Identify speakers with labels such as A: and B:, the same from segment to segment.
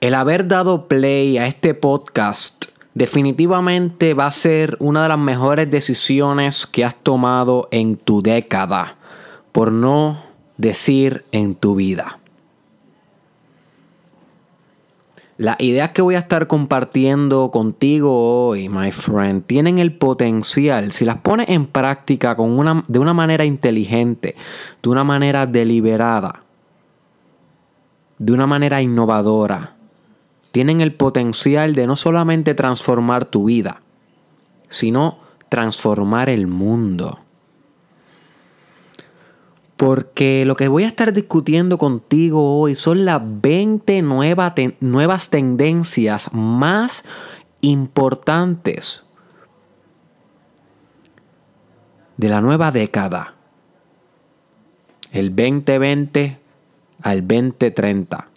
A: el haber dado play a este podcast definitivamente va a ser una de las mejores decisiones que has tomado en tu década, por no decir en tu vida. Las ideas que voy a estar compartiendo contigo hoy, my friend, tienen el potencial, si las pones en práctica con una, de una manera inteligente, de una manera deliberada, de una manera innovadora, tienen el potencial de no solamente transformar tu vida, sino transformar el mundo. Porque lo que voy a estar discutiendo contigo hoy son las 20 nuevas tendencias más importantes de la nueva década. El 2020 al 2030.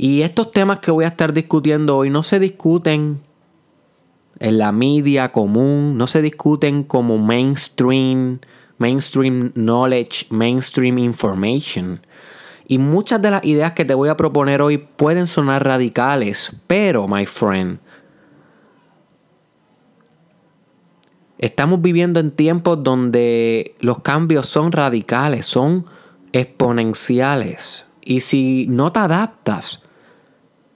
A: Y estos temas que voy a estar discutiendo hoy no se discuten en la media común, no se discuten como mainstream, mainstream knowledge, mainstream information. Y muchas de las ideas que te voy a proponer hoy pueden sonar radicales, pero, my friend, estamos viviendo en tiempos donde los cambios son radicales, son exponenciales. Y si no te adaptas,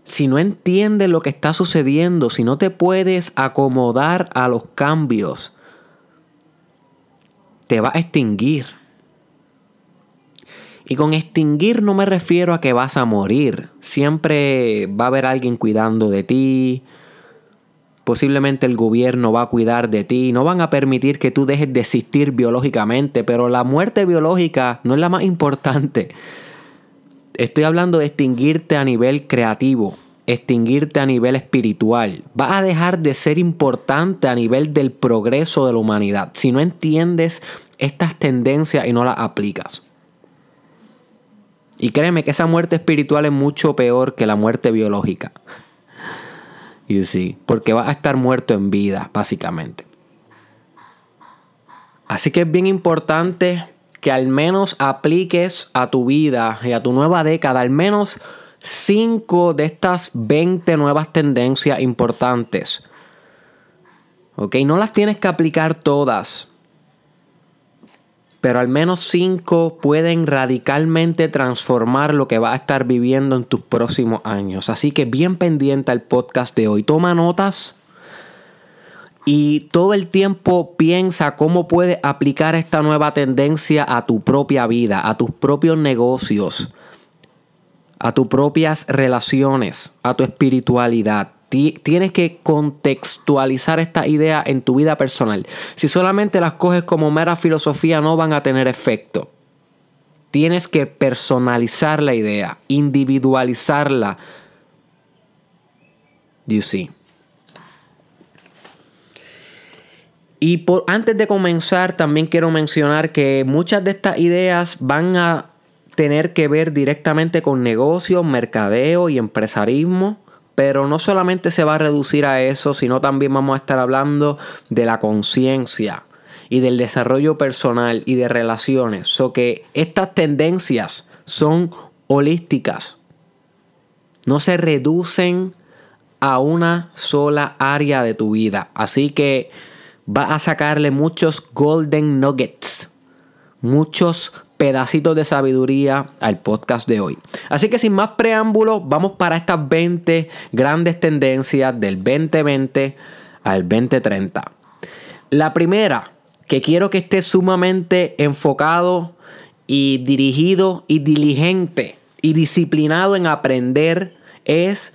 A: si no entiendes lo que está sucediendo, si no te puedes acomodar a los cambios, te va a extinguir. Y con extinguir no me refiero a que vas a morir. Siempre va a haber alguien cuidando de ti. Posiblemente el gobierno va a cuidar de ti. No van a permitir que tú dejes de existir biológicamente. Pero la muerte biológica no es la más importante. Estoy hablando de extinguirte a nivel creativo, extinguirte a nivel espiritual. Vas a dejar de ser importante a nivel del progreso de la humanidad si no entiendes estas tendencias y no las aplicas. Y créeme que esa muerte espiritual es mucho peor que la muerte biológica. You see, porque vas a estar muerto en vida, básicamente. Así que es bien importante que al menos apliques a tu vida y a tu nueva década, al menos 5 de estas 20 nuevas tendencias importantes. ¿Ok? No las tienes que aplicar todas. Pero al menos 5 pueden radicalmente transformar lo que vas a estar viviendo en tus próximos años. Así que bien pendiente al podcast de hoy. Toma notas. Y todo el tiempo piensa cómo puedes aplicar esta nueva tendencia a tu propia vida, a tus propios negocios, a tus propias relaciones, a tu espiritualidad. Tienes que contextualizar esta idea en tu vida personal. Si solamente las coges como mera filosofía no van a tener efecto. Tienes que personalizar la idea, individualizarla. You see. Y por, antes de comenzar, también quiero mencionar que muchas de estas ideas van a tener que ver directamente con negocios, mercadeo y empresarismo. Pero no solamente se va a reducir a eso, sino también vamos a estar hablando de la conciencia y del desarrollo personal y de relaciones. So que estas tendencias son holísticas. No se reducen a una sola área de tu vida. Así que va a sacarle muchos golden nuggets, muchos pedacitos de sabiduría al podcast de hoy. Así que sin más preámbulos, vamos para estas 20 grandes tendencias del 2020 al 2030. La primera, que quiero que esté sumamente enfocado y dirigido y diligente y disciplinado en aprender, es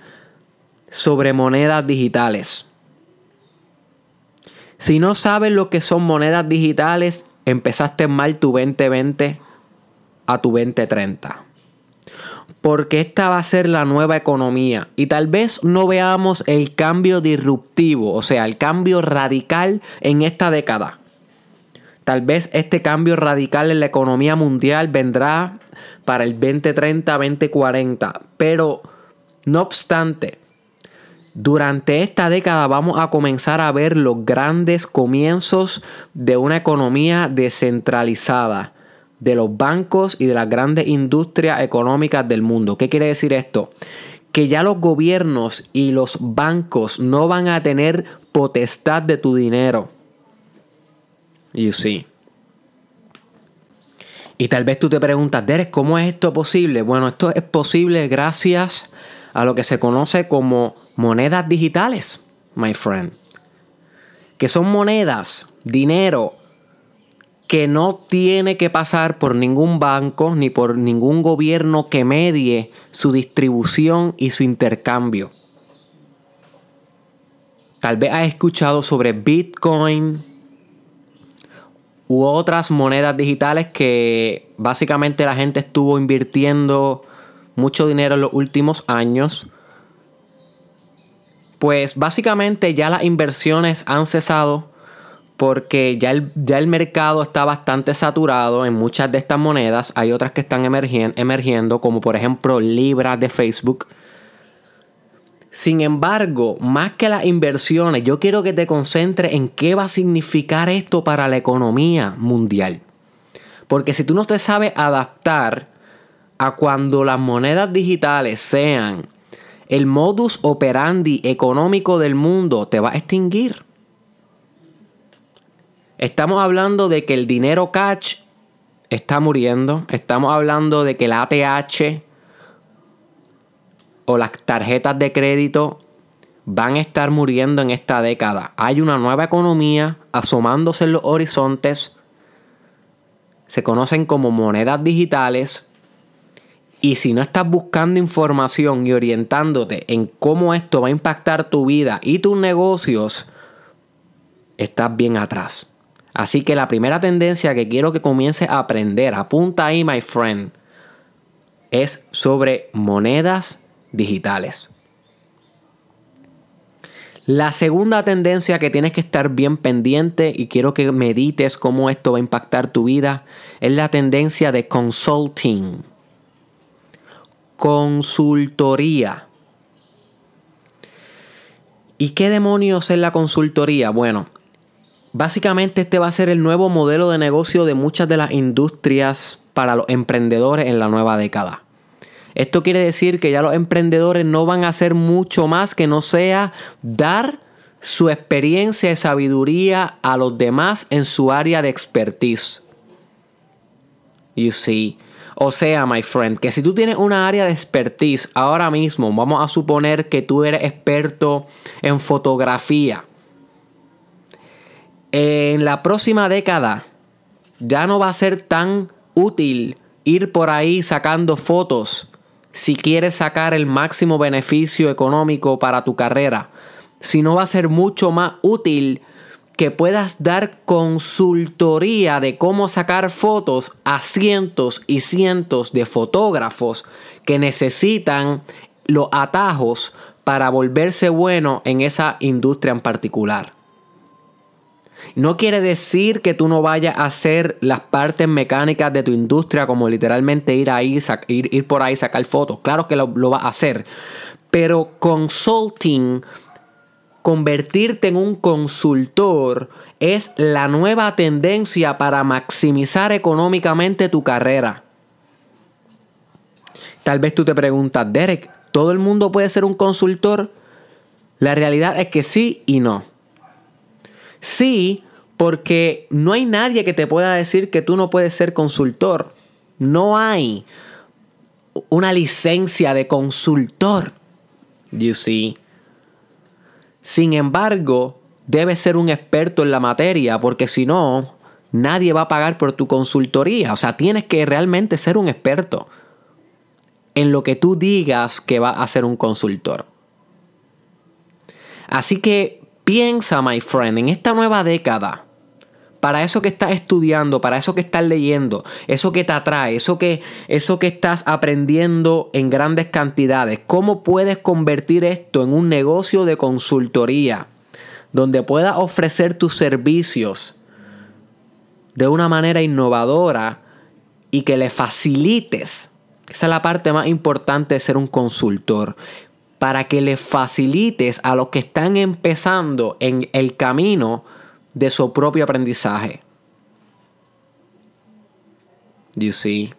A: sobre monedas digitales. Si no sabes lo que son monedas digitales, empezaste mal tu 2020 a tu 2030. Porque esta va a ser la nueva economía. Y tal vez no veamos el cambio disruptivo, o sea, el cambio radical en esta década. Tal vez este cambio radical en la economía mundial vendrá para el 2030, 2040. Pero, no obstante, durante esta década vamos a comenzar a ver los grandes comienzos de una economía descentralizada de los bancos y de las grandes industrias económicas del mundo. ¿Qué quiere decir esto? Que ya los gobiernos y los bancos no van a tener potestad de tu dinero. You see. Y tal vez tú te preguntas, Derek, ¿cómo es esto posible? Bueno, esto es posible gracias a lo que se conoce como monedas digitales, my friend. Que son monedas, dinero, que no tiene que pasar por ningún banco ni por ningún gobierno que medie su distribución y su intercambio. Tal vez has escuchado sobre Bitcoin, u otras monedas digitales que básicamente la gente estuvo invirtiendo mucho dinero en los últimos años. Pues básicamente ya las inversiones han cesado porque ya el, ya el mercado está bastante saturado en muchas de estas monedas. Hay otras que están emergiendo, como por ejemplo Libra de Facebook sin embargo, más que las inversiones, yo quiero que te concentres en qué va a significar esto para la economía mundial. Porque si tú no te sabes adaptar a cuando las monedas digitales sean el modus operandi económico del mundo, te va a extinguir. Estamos hablando de que el dinero cash está muriendo. Estamos hablando de que el ATH o las tarjetas de crédito van a estar muriendo en esta década. Hay una nueva economía asomándose en los horizontes. Se conocen como monedas digitales. Y si no estás buscando información y orientándote en cómo esto va a impactar tu vida y tus negocios, estás bien atrás. Así que la primera tendencia que quiero que comiences a aprender, apunta ahí, my friend, es sobre monedas digitales. La segunda tendencia que tienes que estar bien pendiente y quiero que medites cómo esto va a impactar tu vida es la tendencia de consulting. Consultoría. ¿Y qué demonios es la consultoría? Bueno, básicamente este va a ser el nuevo modelo de negocio de muchas de las industrias para los emprendedores en la nueva década. Esto quiere decir que ya los emprendedores no van a hacer mucho más que no sea dar su experiencia y sabiduría a los demás en su área de expertise. You see. O sea, my friend, que si tú tienes una área de expertise ahora mismo, vamos a suponer que tú eres experto en fotografía. En la próxima década ya no va a ser tan útil ir por ahí sacando fotos si quieres sacar el máximo beneficio económico para tu carrera, si no va a ser mucho más útil que puedas dar consultoría de cómo sacar fotos a cientos y cientos de fotógrafos que necesitan los atajos para volverse bueno en esa industria en particular. No quiere decir que tú no vayas a hacer las partes mecánicas de tu industria, como literalmente ir ahí, ir, ir por ahí, sacar fotos. Claro que lo, lo vas a hacer. Pero consulting, convertirte en un consultor, es la nueva tendencia para maximizar económicamente tu carrera. Tal vez tú te preguntas, Derek, ¿todo el mundo puede ser un consultor? La realidad es que sí y no. Sí, porque no hay nadie que te pueda decir que tú no puedes ser consultor. No hay una licencia de consultor. You see. Sin embargo, debes ser un experto en la materia porque si no, nadie va a pagar por tu consultoría. O sea, tienes que realmente ser un experto en lo que tú digas que va a ser un consultor. Así que Piensa, my friend, en esta nueva década. Para eso que estás estudiando, para eso que estás leyendo, eso que te atrae, eso que, eso que estás aprendiendo en grandes cantidades, ¿cómo puedes convertir esto en un negocio de consultoría donde puedas ofrecer tus servicios de una manera innovadora y que le facilites? Esa es la parte más importante de ser un consultor para que le facilites a los que están empezando en el camino de su propio aprendizaje. You see.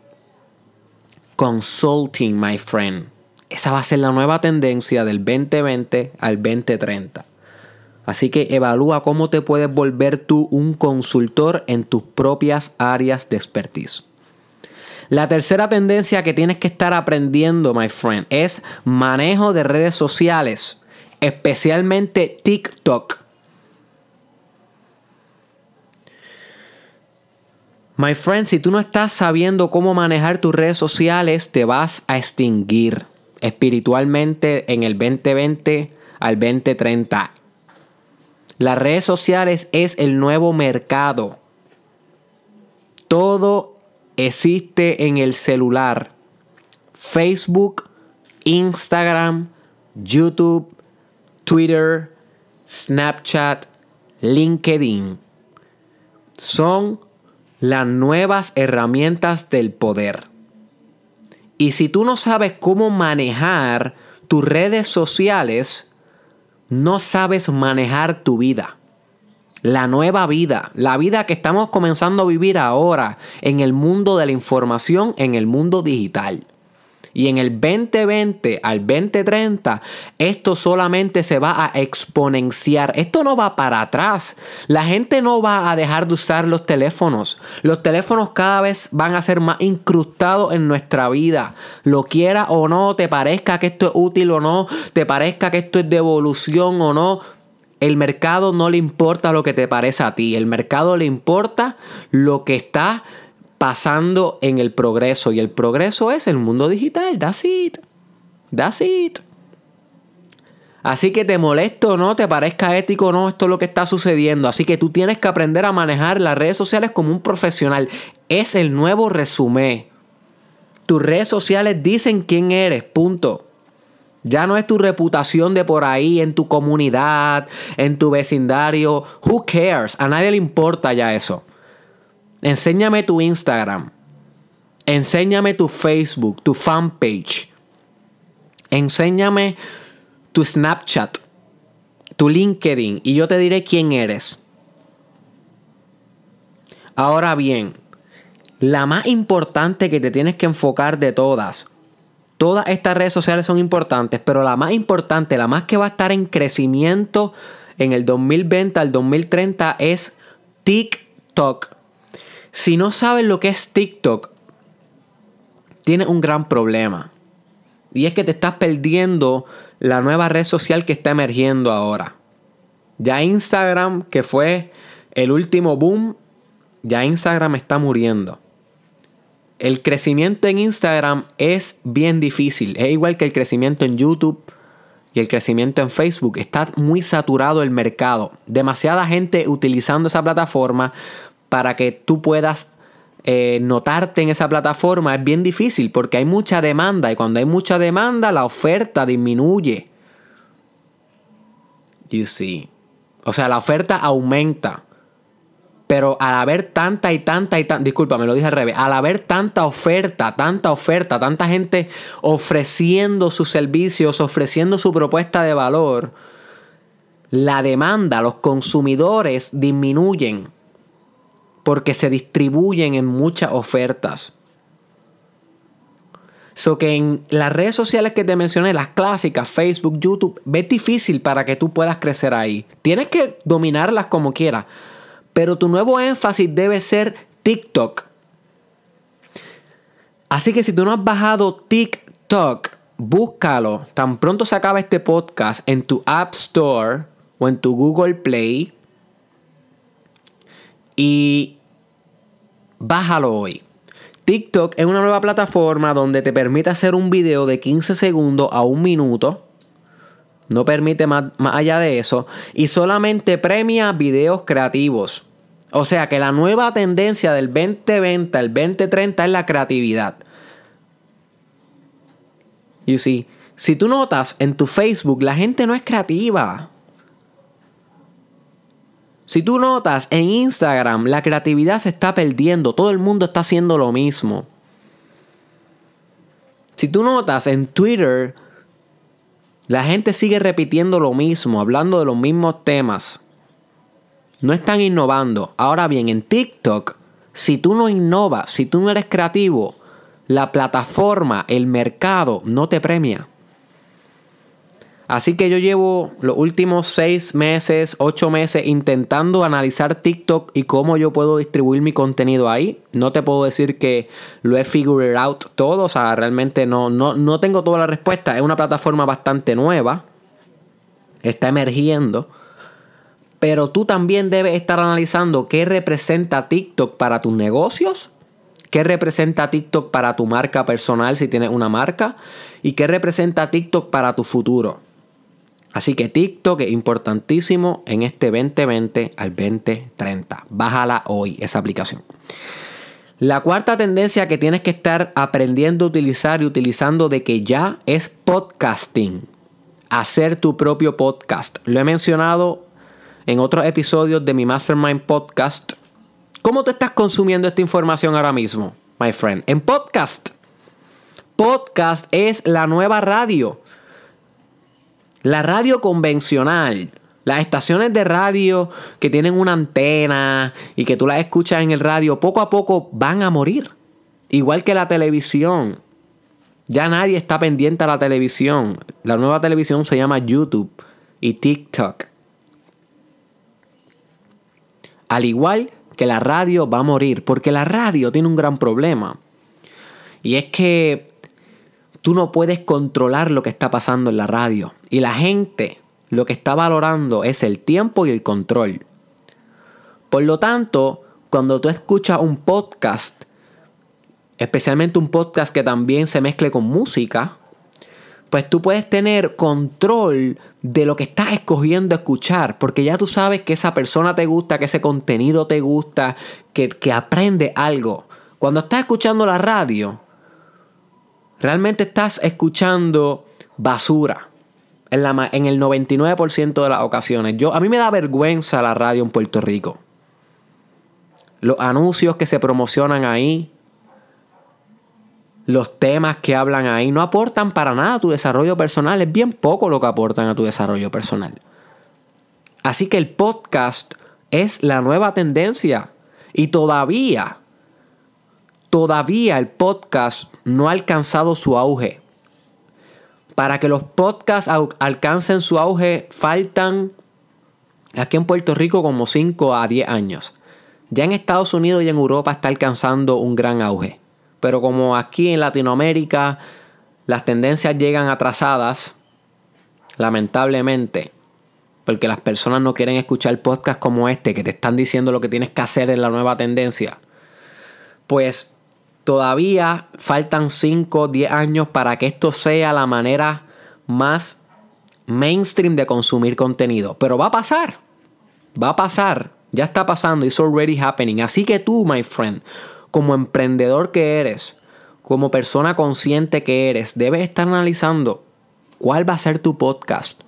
A: Consulting, my friend. Esa va a ser la nueva tendencia del 2020 al 2030. Así que evalúa cómo te puedes volver tú un consultor en tus propias áreas de expertise. La tercera tendencia que tienes que estar aprendiendo, my friend, es manejo de redes sociales, especialmente TikTok. My friend, si tú no estás sabiendo cómo manejar tus redes sociales, te vas a extinguir espiritualmente en el 2020 al 2030. Las redes sociales es el nuevo mercado. Todo existe en el celular. Facebook, Instagram, YouTube, Twitter, Snapchat, LinkedIn. Son las nuevas herramientas del poder. Y si tú no sabes cómo manejar tus redes sociales, no sabes manejar tu vida. La nueva vida, la vida que estamos comenzando a vivir ahora en el mundo de la información, en el mundo digital. Y en el 2020 al 2030, esto solamente se va a exponenciar. Esto no va para atrás. La gente no va a dejar de usar los teléfonos. Los teléfonos cada vez van a ser más incrustados en nuestra vida. Lo quiera o no, te parezca que esto es útil o no, te parezca que esto es de evolución o no. El mercado no le importa lo que te parece a ti. El mercado le importa lo que está pasando en el progreso. Y el progreso es el mundo digital. That's it. That's it. Así que te molesto o no, te parezca ético o no, esto es lo que está sucediendo. Así que tú tienes que aprender a manejar las redes sociales como un profesional. Es el nuevo resumen. Tus redes sociales dicen quién eres, punto. Ya no es tu reputación de por ahí, en tu comunidad, en tu vecindario. Who cares? A nadie le importa ya eso. Enséñame tu Instagram. Enséñame tu Facebook, tu fanpage. Enséñame tu Snapchat, tu LinkedIn y yo te diré quién eres. Ahora bien, la más importante que te tienes que enfocar de todas, todas estas redes sociales son importantes, pero la más importante, la más que va a estar en crecimiento en el 2020 al 2030 es TikTok. Si no sabes lo que es TikTok, tienes un gran problema. Y es que te estás perdiendo la nueva red social que está emergiendo ahora. Ya Instagram, que fue el último boom, ya Instagram está muriendo. El crecimiento en Instagram es bien difícil. Es igual que el crecimiento en YouTube y el crecimiento en Facebook. Está muy saturado el mercado. Demasiada gente utilizando esa plataforma para que tú puedas eh, notarte en esa plataforma es bien difícil porque hay mucha demanda y cuando hay mucha demanda la oferta disminuye. You see. O sea, la oferta aumenta. Pero al haber tanta y tanta y tanta, disculpa, me lo dije al revés, al haber tanta oferta, tanta oferta, tanta gente ofreciendo sus servicios, ofreciendo su propuesta de valor, la demanda, los consumidores disminuyen porque se distribuyen en muchas ofertas. So que en las redes sociales que te mencioné, las clásicas, Facebook, YouTube, es difícil para que tú puedas crecer ahí. Tienes que dominarlas como quieras. Pero tu nuevo énfasis debe ser TikTok. Así que si tú no has bajado TikTok, búscalo. Tan pronto se acaba este podcast en tu App Store o en tu Google Play. Y Bájalo hoy. TikTok es una nueva plataforma donde te permite hacer un video de 15 segundos a un minuto. No permite más, más, allá de eso. Y solamente premia videos creativos. O sea que la nueva tendencia del 2020 al 2030 es la creatividad. You see, si tú notas en tu Facebook, la gente no es creativa. Si tú notas en Instagram, la creatividad se está perdiendo, todo el mundo está haciendo lo mismo. Si tú notas en Twitter, la gente sigue repitiendo lo mismo, hablando de los mismos temas. No están innovando. Ahora bien, en TikTok, Si tú no innovas, si tú no eres creativo, la plataforma, el mercado no te premia. Así que yo llevo los últimos seis meses, ocho meses intentando analizar TikTok y cómo yo puedo distribuir mi contenido ahí. No te puedo decir que lo he figured out todo, o sea, realmente no, no, no tengo toda la respuesta. Es una plataforma bastante nueva, está emergiendo. Pero tú también debes estar analizando qué representa TikTok para tus negocios, qué representa TikTok para tu marca personal si tienes una marca y qué representa TikTok para tu futuro. Así que TikTok es importantísimo en este 2020 al 2030. Bájala hoy esa aplicación. La cuarta tendencia que tienes que estar aprendiendo a utilizar y utilizando de que ya es podcasting. Hacer tu propio podcast. Lo he mencionado en otros episodios de mi Mastermind Podcast. ¿Cómo te estás consumiendo esta información ahora mismo, my friend? En podcast. Podcast es la nueva radio. La radio convencional, las estaciones de radio que tienen una antena y que tú las escuchas en el radio, poco a poco van a morir. Igual que la televisión. Ya nadie está pendiente a la televisión. La nueva televisión se llama YouTube y TikTok. Al igual que la radio va a morir, porque la radio tiene un gran problema. Y es que tú no puedes controlar lo que está pasando en la radio. Y la gente lo que está valorando es el tiempo y el control. Por lo tanto, cuando tú escuchas un podcast, especialmente un podcast que también se mezcle con música, pues tú puedes tener control de lo que estás escogiendo escuchar, porque ya tú sabes que esa persona te gusta, que ese contenido te gusta, que, que aprende algo. Cuando estás escuchando la radio, realmente estás escuchando basura. En, el 99% de las ocasiones. Yo, a mí me da vergüenza la radio en Puerto Rico. Los anuncios que se promocionan ahí, los temas que hablan ahí, no aportan para nada a tu desarrollo personal. Es bien poco lo que aportan a tu desarrollo personal. Así que el podcast es la nueva tendencia. Y todavía todavía el podcast no ha alcanzado su auge. Para que los podcasts alcancen su auge faltan aquí en Puerto Rico como 5 a 10 años. Ya en Estados Unidos y en Europa está alcanzando un gran auge. Pero como aquí en Latinoamérica las tendencias llegan atrasadas, lamentablemente, porque las personas no quieren escuchar podcasts como este que te están diciendo lo que tienes que hacer en la nueva tendencia, pues todavía faltan 5 o 10 años para que esto sea la manera más mainstream de consumir contenido. Pero va a pasar. Va a pasar. Ya está pasando. It's already happening. Así que tú, my friend, como emprendedor que eres, como persona consciente que eres, debes estar analizando cuál va a ser tu podcast.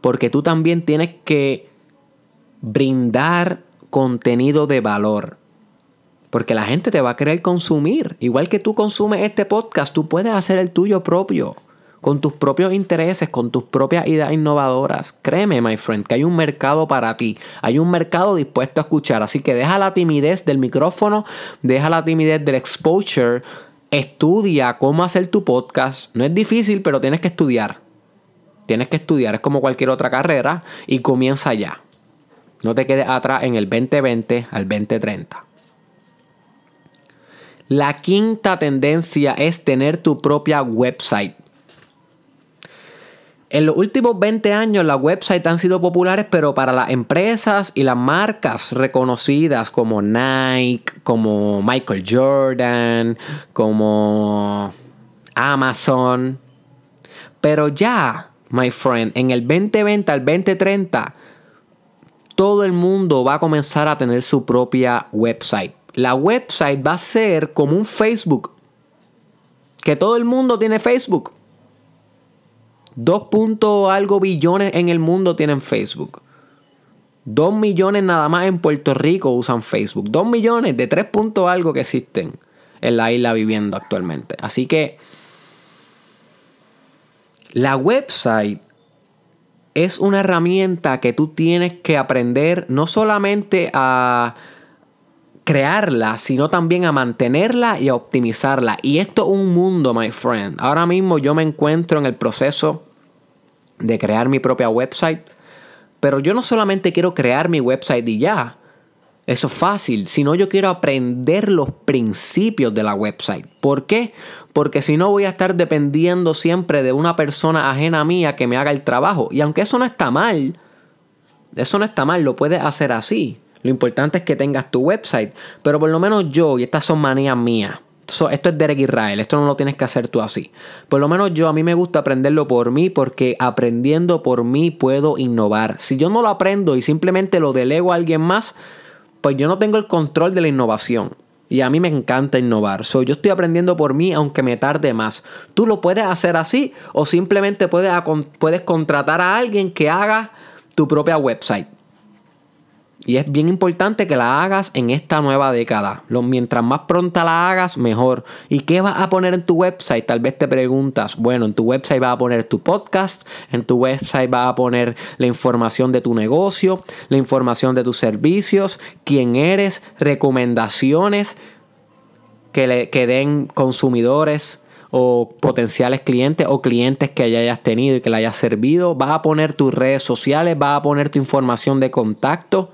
A: Porque tú también tienes que brindar contenido de valor. Porque la gente te va a querer consumir. Igual que tú consumes este podcast, tú puedes hacer el tuyo propio. Con tus propios intereses, con tus propias ideas innovadoras. Créeme, my friend, que hay un mercado para ti. Hay un mercado dispuesto a escuchar. Así que deja la timidez del micrófono, deja la timidez del exposure. Estudia cómo hacer tu podcast. No es difícil, pero tienes que estudiar. Tienes que estudiar, es como cualquier otra carrera y comienza ya. No te quedes atrás en el 2020 al 2030. La quinta tendencia es tener tu propia website. En los últimos 20 años las websites han sido populares, pero para las empresas y las marcas reconocidas como Nike, como Michael Jordan, como Amazon. Pero ya, my friend, en el 2020 al 2030, todo el mundo va a comenzar a tener su propia website la website va a ser como un Facebook. Que todo el mundo tiene Facebook. Dos punto algo billones en el mundo tienen Facebook. Dos millones nada más en Puerto Rico usan Facebook. Dos millones de tres punto algo que existen en la isla viviendo actualmente. Así que la website es una herramienta que tú tienes que aprender no solamente a crearla, sino también a mantenerla y a optimizarla. Y esto es un mundo, my friend. Ahora mismo yo me encuentro en el proceso de crear mi propia website. Pero yo no solamente quiero crear mi website y ya. Eso es fácil, sino yo quiero aprender los principios de la website. ¿Por qué? Porque si no voy a estar dependiendo siempre de una persona ajena mía que me haga el trabajo. Y aunque eso no está mal, eso no está mal, lo puedes hacer así. Lo importante es que tengas tu website. Pero por lo menos yo, y estas son manías mías, esto es Derek Israel, esto no lo tienes que hacer tú así. Por lo menos yo, a mí me gusta aprenderlo por mí porque aprendiendo por mí puedo innovar. Si yo no lo aprendo y simplemente lo delego a alguien más, pues yo no tengo el control de la innovación. Y a mí me encanta innovar. So, yo estoy aprendiendo por mí aunque me tarde más. Tú lo puedes hacer así o simplemente puedes, puedes contratar a alguien que haga tu propia website. Y es bien importante que la hagas en esta nueva década. mientras más pronta la hagas, mejor. ¿Y qué vas a poner en tu website? Tal vez te preguntas, bueno, en tu website vas a poner tu podcast, en tu website vas a poner la información de tu negocio, la información de tus servicios, quién eres, recomendaciones que, le, que den consumidores o potenciales clientes o clientes que ya hayas tenido y que le hayas servido. Vas a poner tus redes sociales, vas a poner tu información de contacto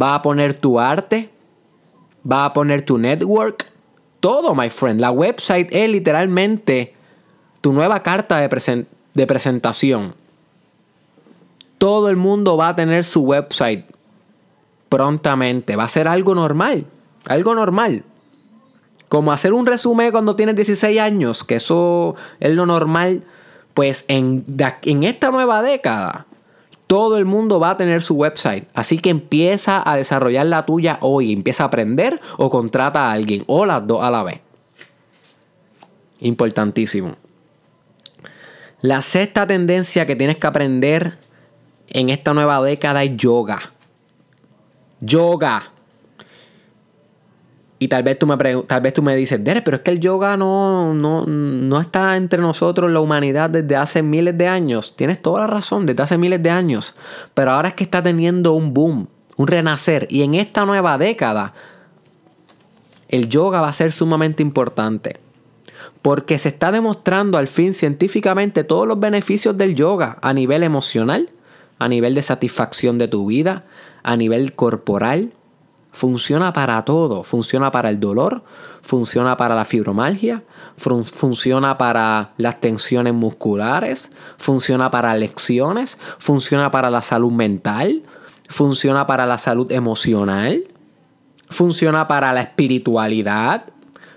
A: va a poner tu arte, va a poner tu network, todo, my friend. La website es literalmente tu nueva carta de, de presentación. Todo el mundo va a tener su website prontamente. Va a ser algo normal. Algo normal. Como hacer un resumen cuando tienes 16 años, que eso es lo normal. Pues en, en esta nueva década, todo el mundo va a tener su website. Así que empieza a desarrollar la tuya hoy. Empieza a aprender o contrata a alguien. O las dos a la vez. Importantísimo. La sexta tendencia que tienes que aprender en esta nueva década es yoga. Yoga. Y tal vez tú me, tal vez tú me dices, Dere, pero es que el yoga no, no, no está entre nosotros, la humanidad, desde hace miles de años. Tienes toda la razón, desde hace miles de años. Pero ahora es que está teniendo un boom, un renacer. Y en esta nueva década, el yoga va a ser sumamente importante. Porque se está demostrando al fin científicamente todos los beneficios del yoga a nivel emocional, a nivel de satisfacción de tu vida, a nivel corporal, Funciona para todo. Funciona para el dolor, funciona para la fibromalgia, funciona para las tensiones musculares, funciona para lecciones, funciona para la salud mental, funciona para la salud emocional, funciona para la espiritualidad,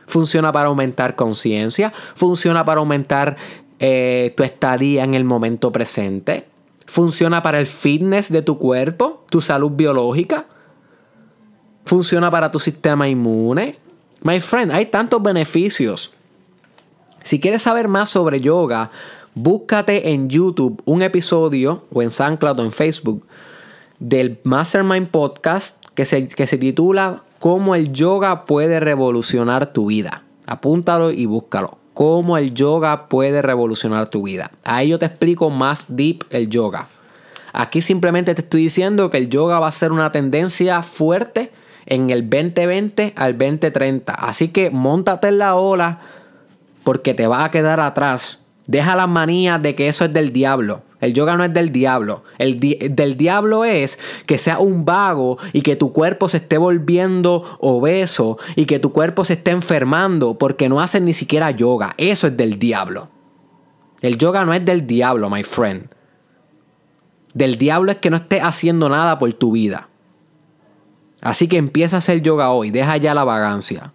A: funciona para aumentar conciencia, funciona para aumentar eh, tu estadía en el momento presente, funciona para el fitness de tu cuerpo, tu salud biológica funciona para tu sistema inmune. My friend, hay tantos beneficios. Si quieres saber más sobre yoga, búscate en YouTube un episodio o en SoundCloud o en Facebook del Mastermind Podcast que se, que se titula Cómo el yoga puede revolucionar tu vida. Apúntalo y búscalo. Cómo el yoga puede revolucionar tu vida. Ahí yo te explico más deep el yoga. Aquí simplemente te estoy diciendo que el yoga va a ser una tendencia fuerte en el 2020 al 2030. Así que montate en la ola porque te va a quedar atrás. Deja las manías de que eso es del diablo. El yoga no es del diablo. El del diablo es que sea un vago y que tu cuerpo se esté volviendo obeso y que tu cuerpo se esté enfermando porque no haces ni siquiera yoga. Eso es del diablo. El yoga no es del diablo, my friend. Del diablo es que no estés haciendo nada por tu vida. Así que empieza a hacer yoga hoy, deja ya la vagancia.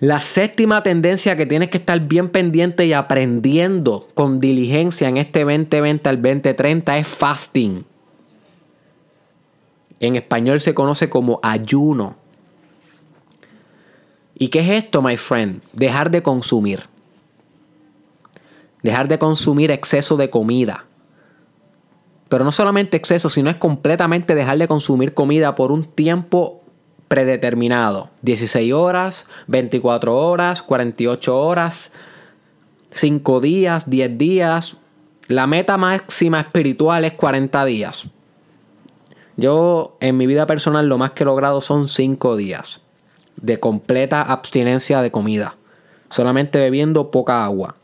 A: La séptima tendencia que tienes que estar bien pendiente y aprendiendo con diligencia en este 2020 al 2030 es fasting. En español se conoce como ayuno. ¿Y qué es esto, my friend? Dejar de consumir. Dejar de consumir exceso de comida. Pero no solamente exceso, sino es completamente dejar de consumir comida por un tiempo predeterminado. 16 horas, 24 horas, 48 horas, 5 días, 10 días. La meta máxima espiritual es 40 días. Yo en mi vida personal lo más que he logrado son 5 días de completa abstinencia de comida, solamente bebiendo poca agua.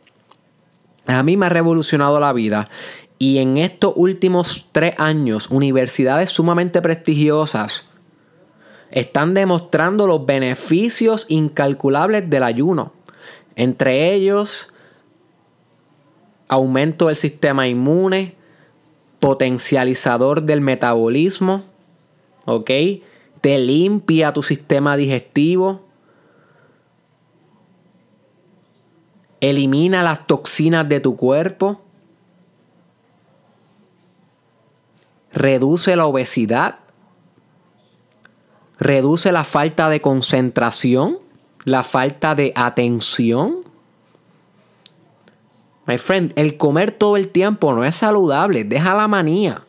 A: A mí me ha revolucionado la vida y en estos últimos tres años universidades sumamente prestigiosas están demostrando los beneficios incalculables del ayuno. Entre ellos, aumento del sistema inmune, potencializador del metabolismo, ¿ok? Te limpia tu sistema digestivo, elimina las toxinas de tu cuerpo, reduce la obesidad, reduce la falta de concentración, la falta de atención. My friend, el comer todo el tiempo no es saludable, deja la manía.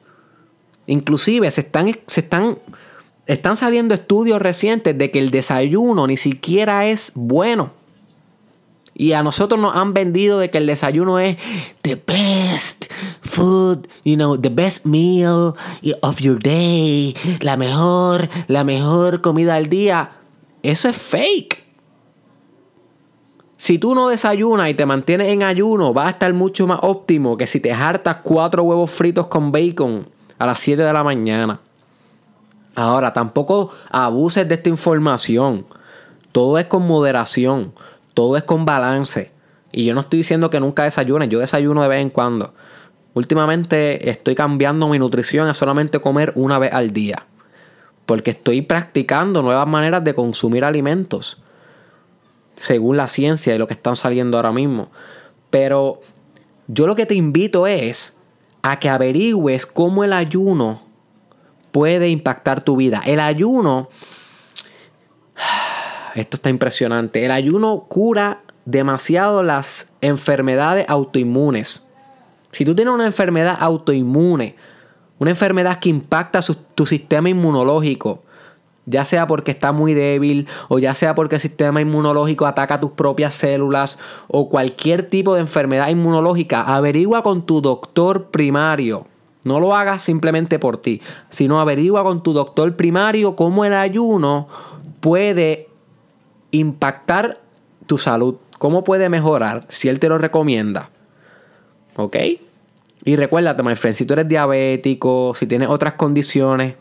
A: Inclusive se están, se están, están saliendo estudios recientes de que el desayuno ni siquiera es bueno. Y a nosotros nos han vendido de que el desayuno es the best food, you know, the best meal of your day, la mejor, la mejor comida del día. Eso es fake. Si tú no desayunas y te mantienes en ayuno, va a estar mucho más óptimo que si te hartas cuatro huevos fritos con bacon a las 7 de la mañana. Ahora, tampoco abuses de esta información. Todo es con moderación. Todo es con balance. Y yo no estoy diciendo que nunca desayunes, yo desayuno de vez en cuando. Últimamente estoy cambiando mi nutrición a solamente comer una vez al día. Porque estoy practicando nuevas maneras de consumir alimentos. Según la ciencia y lo que están saliendo ahora mismo. Pero yo lo que te invito es a que averigües cómo el ayuno puede impactar tu vida. El ayuno esto está impresionante. El ayuno cura demasiado las enfermedades autoinmunes. Si tú tienes una enfermedad autoinmune, una enfermedad que impacta tu sistema inmunológico, ya sea porque está muy débil o ya sea porque el sistema inmunológico ataca tus propias células o cualquier tipo de enfermedad inmunológica, averigua con tu doctor primario. No lo hagas simplemente por ti, sino averigua con tu doctor primario cómo el ayuno puede impactar tu salud. ¿Cómo puede mejorar si él te lo recomienda? ¿Ok? Y recuérdate, my friend, si tú eres diabético, si tienes otras condiciones,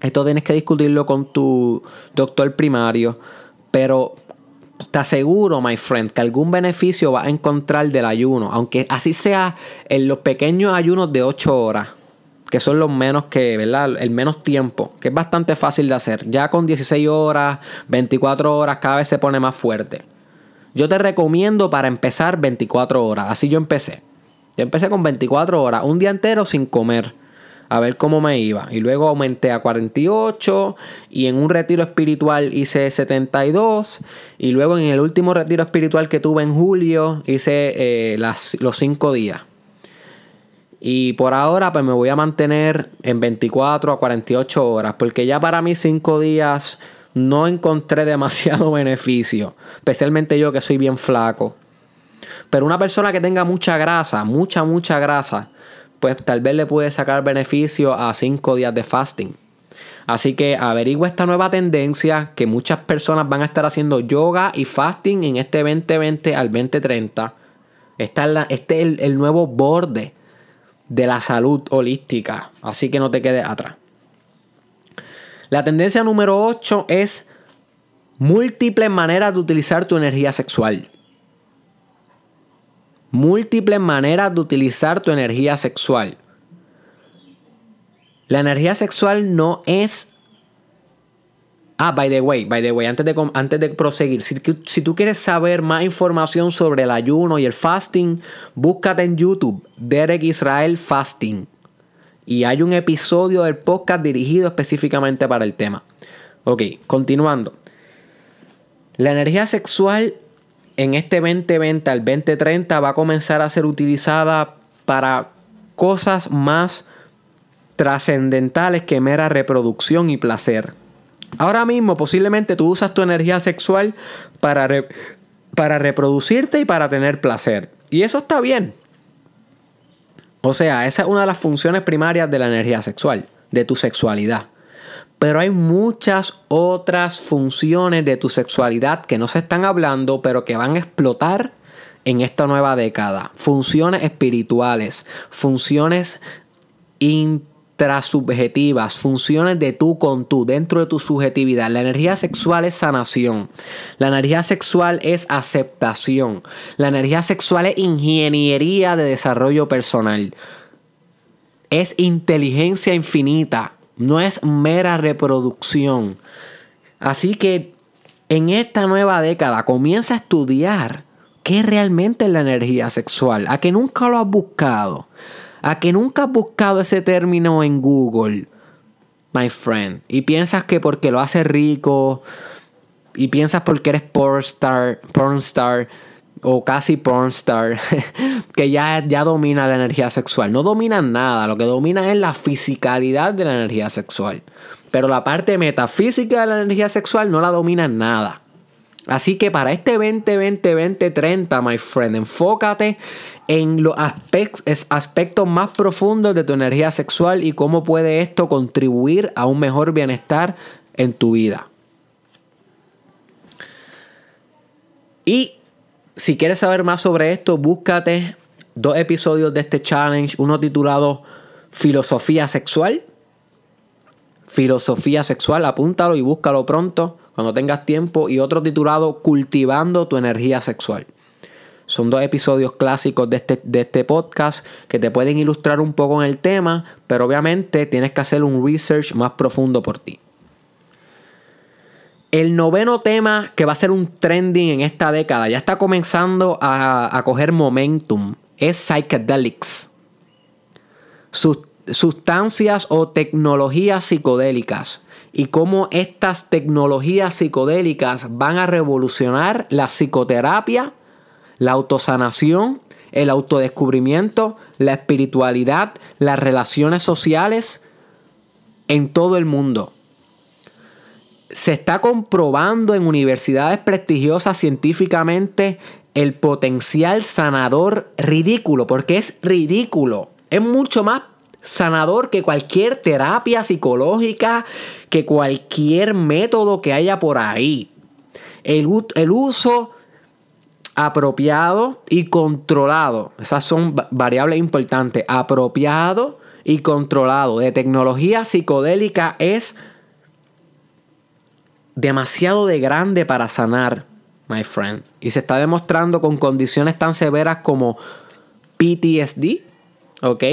A: esto tienes que discutirlo con tu doctor primario. Pero te aseguro, my friend, que algún beneficio vas a encontrar del ayuno. Aunque así sea en los pequeños ayunos de 8 horas que son los menos que, ¿verdad? El menos tiempo, que es bastante fácil de hacer. Ya con 16 horas, 24 horas, cada vez se pone más fuerte. Yo te recomiendo para empezar 24 horas. Así yo empecé. Yo empecé con 24 horas, un día entero sin comer. A ver cómo me iba. Y luego aumenté a 48. Y en un retiro espiritual hice 72. Y luego en el último retiro espiritual que tuve en julio hice eh, las, los 5 días. Y por ahora pues me voy a mantener en 24 a 48 horas, porque ya para mí 5 días no encontré demasiado beneficio, especialmente yo que soy bien flaco. Pero una persona que tenga mucha grasa, mucha, mucha grasa, pues tal vez le puede sacar beneficio a 5 días de fasting. Así que averigua esta nueva tendencia que muchas personas van a estar haciendo yoga y fasting en este 2020 al 2030. Esta este es el nuevo borde de la salud holística. Así que no te quedes atrás. La tendencia número 8 es múltiples maneras de utilizar tu energía sexual. Múltiples maneras de utilizar tu energía sexual. La energía sexual no es Ah, by the way, by the way, antes de, antes de proseguir, si, si, tú quieres saber más información sobre el ayuno y el fasting, búscate en YouTube Derek Israel Fasting. Y hay un episodio del podcast dirigido específicamente para el tema. Ok, continuando. La energía sexual en este 2020 al 2030 va a comenzar a ser utilizada para cosas más trascendentales que mera reproducción y placer. Ahora mismo posiblemente tú usas tu energía sexual para, para reproducirte y para tener placer. Y eso está bien. O sea, esa es una de las funciones primarias de la energía sexual. de tu sexualidad. Pero hay muchas otras funciones de tu sexualidad que no se están hablando, pero que van a explotar en esta nueva década. Funciones espirituales, funciones intrasubjetivas, funciones de tú con tú, dentro de tu subjetividad. La energía sexual es sanación. La energía sexual es aceptación. La energía sexual es ingeniería de desarrollo personal. Es inteligencia infinita no es mera reproducción. Así que en esta nueva década comienza a estudiar qué realmente es la energía sexual, a que nunca lo has buscado, a que nunca has buscado ese término en Google, my friend, y piensas que porque lo hace rico, y piensas porque eres porn star, porn star, o casi pornstar que ya, ya domina la energía sexual. No domina nada, lo que domina es la fisicalidad de la energía sexual. Pero la parte metafísica de la energía sexual no la domina nada. Así que para este 2020, 2030, my friend, enfócate en los aspectos más profundos de tu energía sexual y cómo puede esto contribuir a un mejor bienestar en tu vida. Y si quieres saber más sobre esto, búscate dos episodios de este challenge, uno titulado Filosofía Sexual. Filosofía Sexual, apúntalo y búscalo pronto cuando tengas tiempo. Y otro titulado Cultivando tu energía sexual. Son dos episodios clásicos de este, de este podcast que te pueden ilustrar un poco en el tema, pero obviamente tienes que hacer un research más profundo por ti. El noveno tema que va a ser un trending en esta década, ya está comenzando a, coger momentum, es psychedelics. sustancias o tecnologías psicodélicas. Y cómo estas tecnologías psicodélicas van a revolucionar la psicoterapia, la autosanación, el autodescubrimiento, la espiritualidad, las relaciones sociales en todo el mundo se está comprobando en universidades prestigiosas científicamente el potencial sanador ridículo, porque es ridículo. Es mucho más sanador que cualquier terapia psicológica, que cualquier método que haya por ahí. El, uso apropiado y controlado, esas son variables importantes, apropiado y controlado de tecnología psicodélica es demasiado de grande para sanar, my friend. Y se está demostrando con condiciones tan severas como PTSD, ¿ok?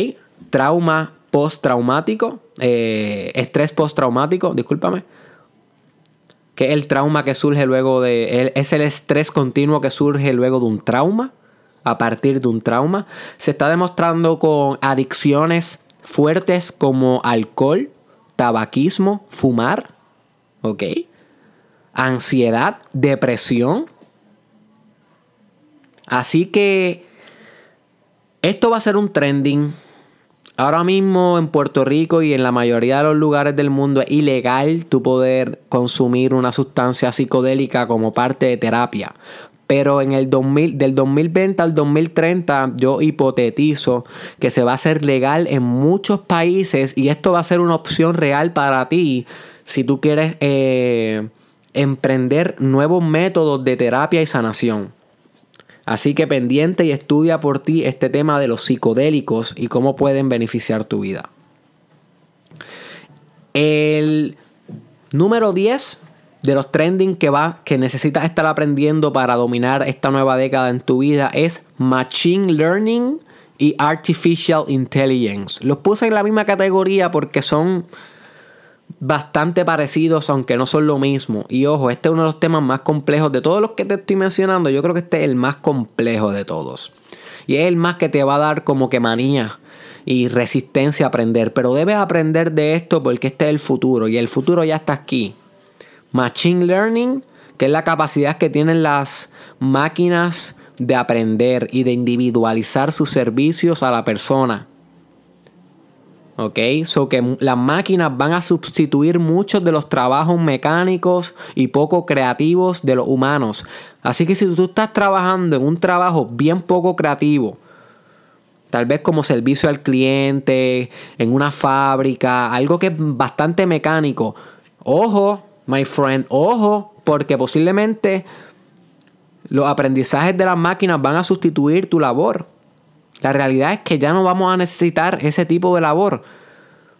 A: Trauma postraumático, eh, estrés postraumático, discúlpame. Que es el trauma que surge luego de. Es el estrés continuo que surge luego de un trauma. A partir de un trauma. Se está demostrando con adicciones fuertes como alcohol, tabaquismo, fumar. ¿Ok? ansiedad, depresión. Así que esto va a ser un trending. Ahora mismo en Puerto Rico y en la mayoría de los lugares del mundo es ilegal tu poder consumir una sustancia psicodélica como parte de terapia. Pero en el 2000, del 2020 al 2030 yo hipotetizo que se va a hacer legal en muchos países y esto va a ser una opción real para ti si tú quieres eh, emprender nuevos métodos de terapia y sanación. Así que pendiente y estudia por ti este tema de los psicodélicos y cómo pueden beneficiar tu vida. El número 10 de los trending que va que necesitas estar aprendiendo para dominar esta nueva década en tu vida es machine learning y artificial intelligence. Los puse en la misma categoría porque son bastante parecidos, aunque no son lo mismo. Y ojo, este es uno de los temas más complejos de todos los que te estoy mencionando. Yo creo que este es el más complejo de todos. Y es el más que te va a dar como que manía y resistencia a aprender. Pero debes aprender de esto porque este es el futuro. Y el futuro ya está aquí. Machine Learning, que es la capacidad que tienen las máquinas de aprender y de individualizar sus servicios a la persona. ¿Ok? So que las máquinas van a sustituir muchos de los trabajos mecánicos y poco creativos de los humanos. Así que si tú estás trabajando en un trabajo bien poco creativo, tal vez como servicio al cliente, en una fábrica, algo que es bastante mecánico. Ojo, my friend, ojo, porque posiblemente los aprendizajes de las máquinas van a sustituir tu labor. La realidad es que ya no vamos a necesitar ese tipo de labor.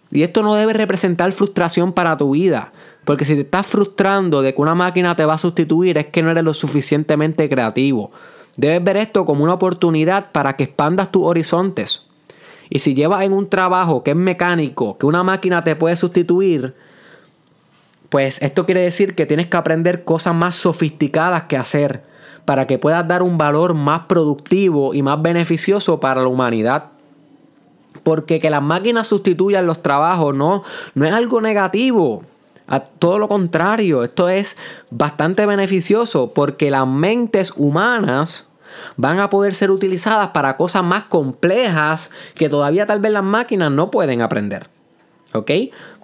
A: Y esto no debe representar frustración para tu vida. Porque si te estás frustrando de que una máquina te va a sustituir es que no eres lo suficientemente creativo. Debes ver esto como una oportunidad para que expandas tus horizontes. Y si llevas en un trabajo que es mecánico, que una máquina te puede sustituir, pues esto quiere decir que tienes que aprender cosas más sofisticadas que hacer para que puedas dar un valor más productivo y más beneficioso para la humanidad. Porque que las máquinas sustituyan los trabajos no, no es algo negativo. A todo lo contrario, esto es bastante beneficioso porque las mentes humanas van a poder ser utilizadas para cosas más complejas que todavía tal vez las máquinas no pueden aprender. ¿Ok?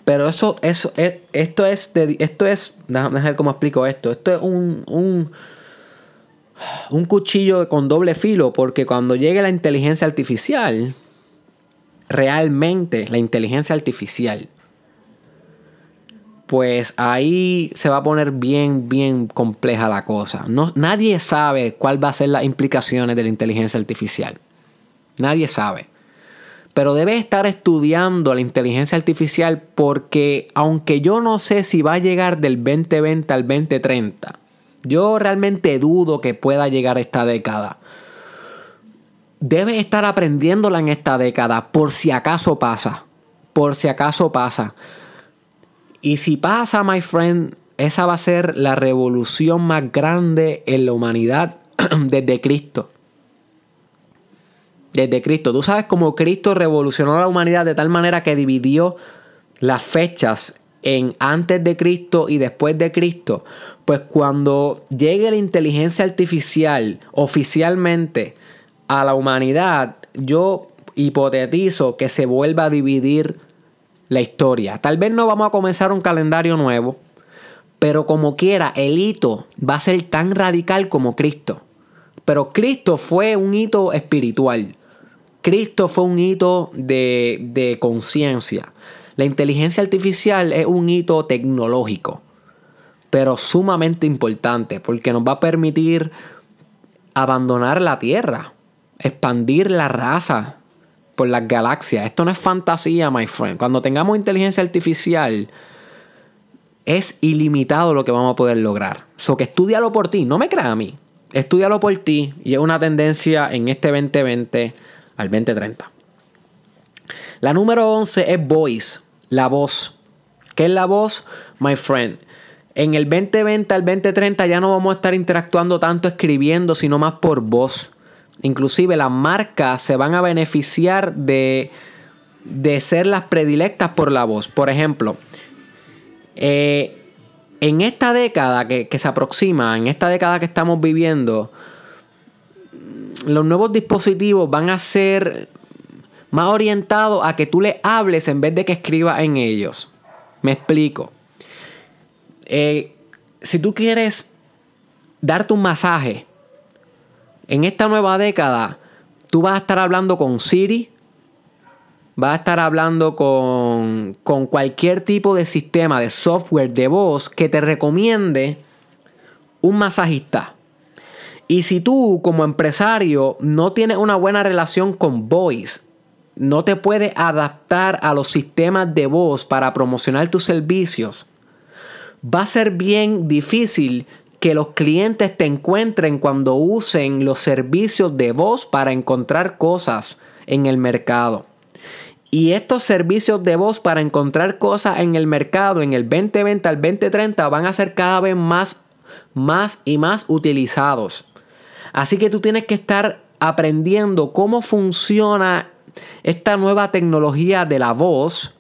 A: Pero eso, eso, esto es, esto es, déjame ver cómo explico esto. Esto es un, un, un cuchillo con doble filo porque cuando llegue la inteligencia artificial, realmente la inteligencia artificial pues ahí se va a poner bien, bien compleja la cosa. No, nadie sabe cuál va a ser las implicaciones de la inteligencia artificial. Nadie sabe. Pero debe estar estudiando la inteligencia artificial porque aunque yo no sé si va a llegar del 2020 al 2030, yo realmente dudo que pueda llegar esta década. Debe estar aprendiéndola en esta década por si acaso pasa. Por si acaso pasa. Y si pasa, my friend, esa va a ser la revolución más grande en la humanidad desde Cristo. Desde Cristo. Tú sabes cómo Cristo revolucionó la humanidad de tal manera que dividió las fechas en antes de Cristo y después de Cristo. Pues cuando llegue la inteligencia artificial oficialmente a la humanidad, yo hipotetizo que se vuelva a dividir la historia. Tal vez no vamos a comenzar un calendario nuevo, pero como quiera, el hito va a ser tan radical como Cristo. Pero Cristo fue un hito espiritual. Cristo fue un hito de, de conciencia. La inteligencia artificial es un hito tecnológico, pero sumamente importante porque nos va a permitir abandonar la Tierra, expandir la raza, por las galaxias. Esto no es fantasía, my friend. Cuando tengamos inteligencia artificial, es ilimitado lo que vamos a poder lograr. So que estudialo por ti, no me creas a mí. Estudialo por ti y es una tendencia en este 2020 al 2030. La número 11 es voice, la voz. ¿Qué es la voz? My friend. En el 2020 al 2030 ya no vamos a estar interactuando tanto escribiendo, sino más por voz. Inclusive las marcas se van a beneficiar de, ser las predilectas por la voz. Por ejemplo, eh, en esta década que, que, se aproxima, en esta década que estamos viviendo, los nuevos dispositivos van a ser más orientados a que tú le hables en vez de que escribas en ellos. Me explico. Eh, si tú quieres darte un masaje, en esta nueva década, tú vas a estar hablando con Siri, vas a estar hablando con, con cualquier tipo de sistema de software de voz que te recomiende un masajista. Y si tú como empresario no tienes una buena relación con Voice, no te puedes adaptar a los sistemas de voz para promocionar tus servicios, va a ser bien difícil que los clientes te encuentren cuando usen los servicios de voz para encontrar cosas en el mercado. Y estos servicios de voz para encontrar cosas en el mercado en el 2020 al 2030 van a ser cada vez más, más y más utilizados. Así que tú tienes que estar aprendiendo cómo funciona esta nueva tecnología de la voz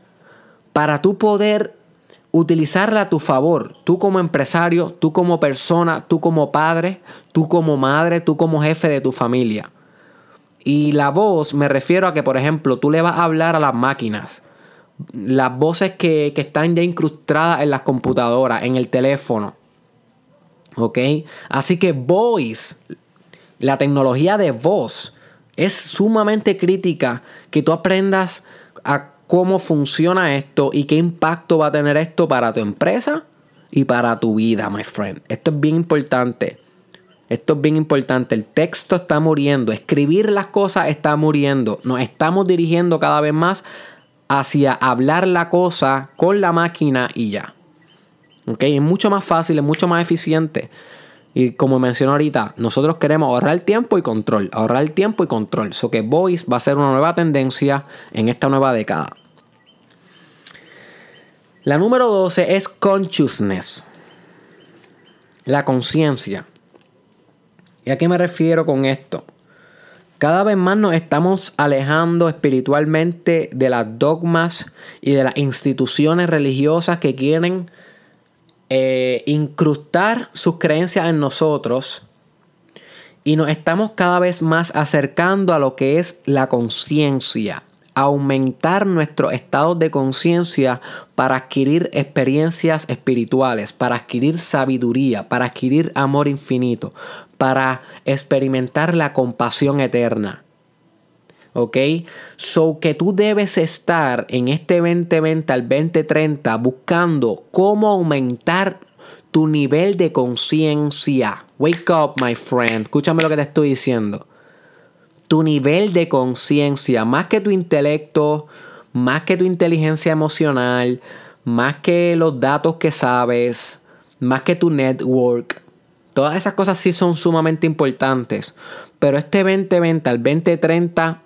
A: para tú poder utilizarla a tu favor, tú como empresario, tú como persona, tú como padre, tú como madre, tú como jefe de tu familia. Y la voz me refiero a que, por ejemplo, tú le vas a hablar a las máquinas. Las voces que, que están ya incrustadas en las computadoras, en el teléfono. ¿Ok? Así que voice, la tecnología de voz, Es sumamente crítica que tú aprendas a cómo funciona esto y qué impacto va a tener esto para tu empresa y para tu vida, my friend. Esto es bien importante. Esto es bien importante. El texto está muriendo. Escribir las cosas está muriendo. Nos estamos dirigiendo cada vez más hacia hablar la cosa con la máquina y ya. ¿Ok? Es mucho más fácil, es mucho más eficiente. Y como mencioné ahorita, nosotros queremos ahorrar tiempo y control. Ahorrar tiempo y control. Eso que voice va a ser una nueva tendencia en esta nueva década. La número 12 es consciousness. La conciencia. ¿Y a qué me refiero con esto? Cada vez más nos estamos alejando espiritualmente de las dogmas y de las instituciones religiosas que quieren eh, incrustar sus creencias en nosotros y nos estamos cada vez más acercando a lo que es la conciencia aumentar nuestro estado de conciencia para adquirir experiencias espirituales, para adquirir sabiduría, para adquirir amor infinito, para experimentar la compasión eterna. ¿Ok? So que tú debes estar en este 2020 al 2030 buscando cómo aumentar tu nivel de conciencia. Wake up, my friend. Escúchame lo que te estoy diciendo tu nivel de conciencia, más que tu intelecto, más que tu inteligencia emocional, más que los datos que sabes, más que tu network. Todas esas cosas sí son sumamente importantes. Pero este 2020 al 2030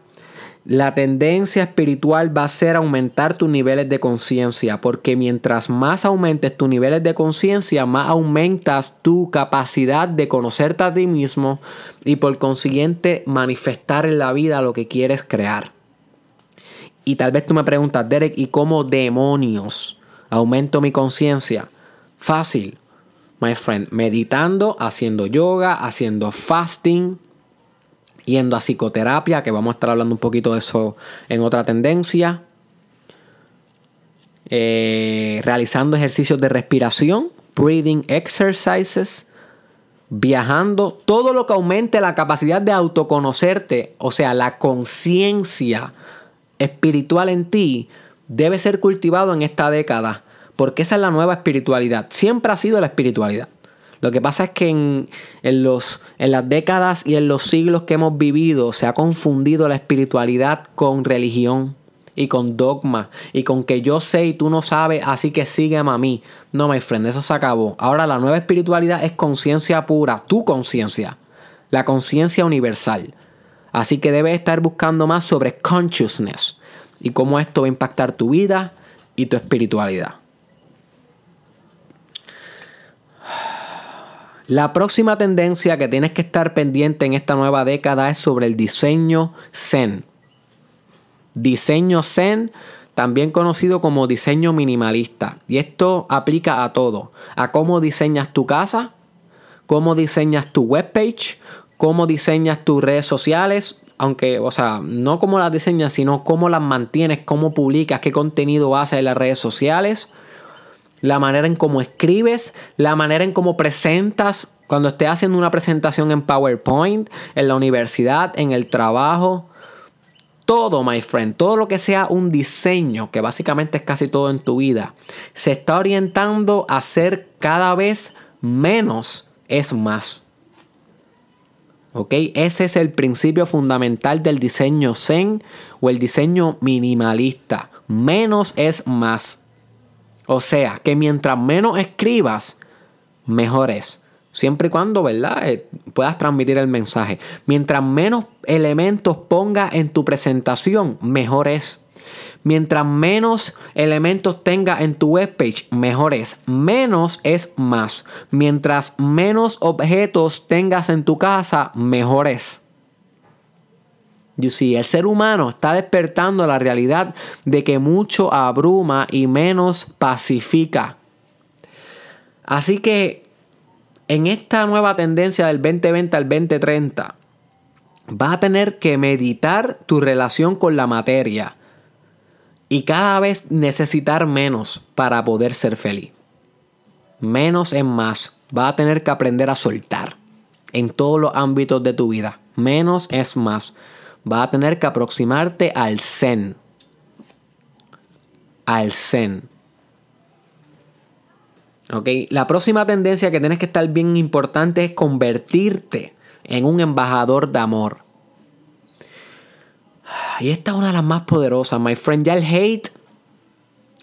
A: la tendencia espiritual va a ser aumentar tus niveles de conciencia, porque mientras más aumentes tus niveles de conciencia, más aumentas tu capacidad de conocerte a ti mismo y por consiguiente manifestar en la vida lo que quieres crear. Y tal vez tú me preguntas, Derek, ¿y cómo demonios aumento mi conciencia? Fácil, my friend, meditando, haciendo yoga, haciendo fasting, yendo a psicoterapia, que vamos a estar hablando un poquito de eso en otra tendencia. Eh, realizando ejercicios de respiración, breathing exercises, viajando, todo lo que aumente la capacidad de autoconocerte, o sea, la conciencia espiritual en ti, debe ser cultivado en esta década, porque esa es la nueva espiritualidad. Siempre ha sido la espiritualidad. Lo que pasa es que en, los, en las décadas y en los siglos que hemos vivido se ha confundido la espiritualidad con religión y con dogma y con que yo sé y tú no sabes, así que sígueme a mí. No, my friend, eso se acabó. Ahora la nueva espiritualidad es conciencia pura, tu conciencia, la conciencia universal. Así que debes estar buscando más sobre consciousness y cómo esto va a impactar tu vida y tu espiritualidad. La próxima tendencia que tienes que estar pendiente en esta nueva década es sobre el diseño Zen. Diseño Zen, también conocido como diseño minimalista. Y esto aplica a todo. A cómo diseñas tu casa, cómo diseñas tu webpage, cómo diseñas tus redes sociales. Aunque, o sea, no cómo las diseñas, sino cómo las mantienes, cómo publicas, qué contenido haces en las redes sociales la manera en cómo escribes, la manera en cómo presentas cuando estés haciendo una presentación en PowerPoint, en la universidad, en el trabajo. Todo, my friend, todo lo que sea un diseño, que básicamente es casi todo en tu vida, se está orientando a ser cada vez menos es más. ¿Ok? Ese es el principio fundamental del diseño Zen o el diseño minimalista. Menos es más. O sea, que mientras menos escribas, mejor es. Siempre y cuando, ¿verdad? Eh, puedas transmitir el mensaje. Mientras menos elementos pongas en tu presentación, mejor es. Mientras menos elementos tenga en tu webpage, mejor es. Menos es más. Mientras menos objetos tengas en tu casa, mejor es. You el ser humano está despertando la realidad de que mucho abruma y menos pacifica. Así que en esta nueva tendencia del 2020 al 2030, vas a tener que meditar tu relación con la materia y cada vez necesitar menos para poder ser feliz. Menos es más. Vas a tener que aprender a soltar en todos los ámbitos de tu vida. Menos es más vas a tener que aproximarte al zen. Al zen. ¿Ok? La próxima tendencia que tienes que estar bien importante es convertirte en un embajador de amor. Y esta es una de las más poderosas, my friend. Ya el hate,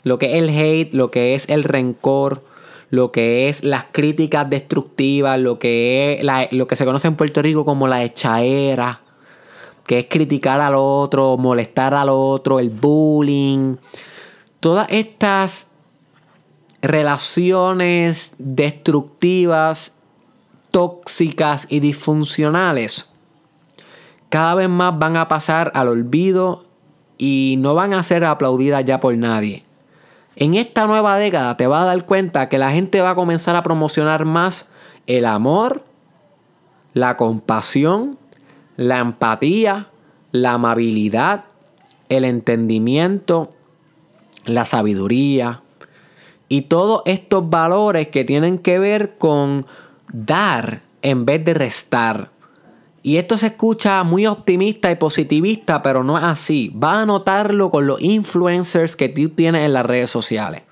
A: lo que es el hate, lo que es el rencor, lo que es las críticas destructivas, lo que es lo que se conoce en Puerto Rico como la echaera, que es criticar al otro, molestar al otro, el bullying. Todas estas relaciones destructivas, tóxicas y disfuncionales cada vez más van a pasar al olvido y no van a ser aplaudidas ya por nadie. En esta nueva década te vas a dar cuenta que la gente va a comenzar a promocionar más el amor, la compasión, la empatía, la amabilidad, el entendimiento, la sabiduría y todos estos valores que tienen que ver con dar en vez de restar. Y esto se escucha muy optimista y positivista, pero no es así. Vas a notarlo con los influencers que tú tienes en las redes sociales.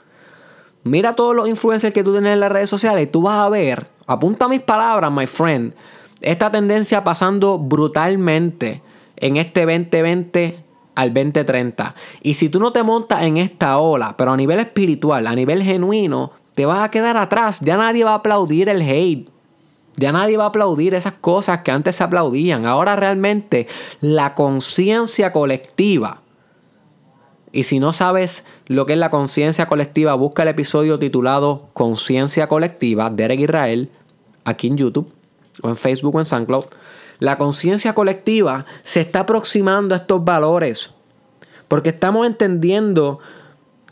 A: Mira todos los influencers que tú tienes en las redes sociales y tú vas a ver, apunta mis palabras, my friend, esta tendencia pasando brutalmente en este 2020 al 2030. Y si tú no te montas en esta ola, pero a nivel espiritual, a nivel genuino, te vas a quedar atrás. Ya nadie va a aplaudir el hate. Ya nadie va a aplaudir esas cosas que antes se aplaudían. Ahora realmente la conciencia colectiva. Y si no sabes lo que es la conciencia colectiva, busca el episodio titulado Conciencia Colectiva, Derek Israel, aquí en YouTube, o en Facebook o en SoundCloud. La conciencia colectiva se está aproximando a estos valores. Porque estamos entendiendo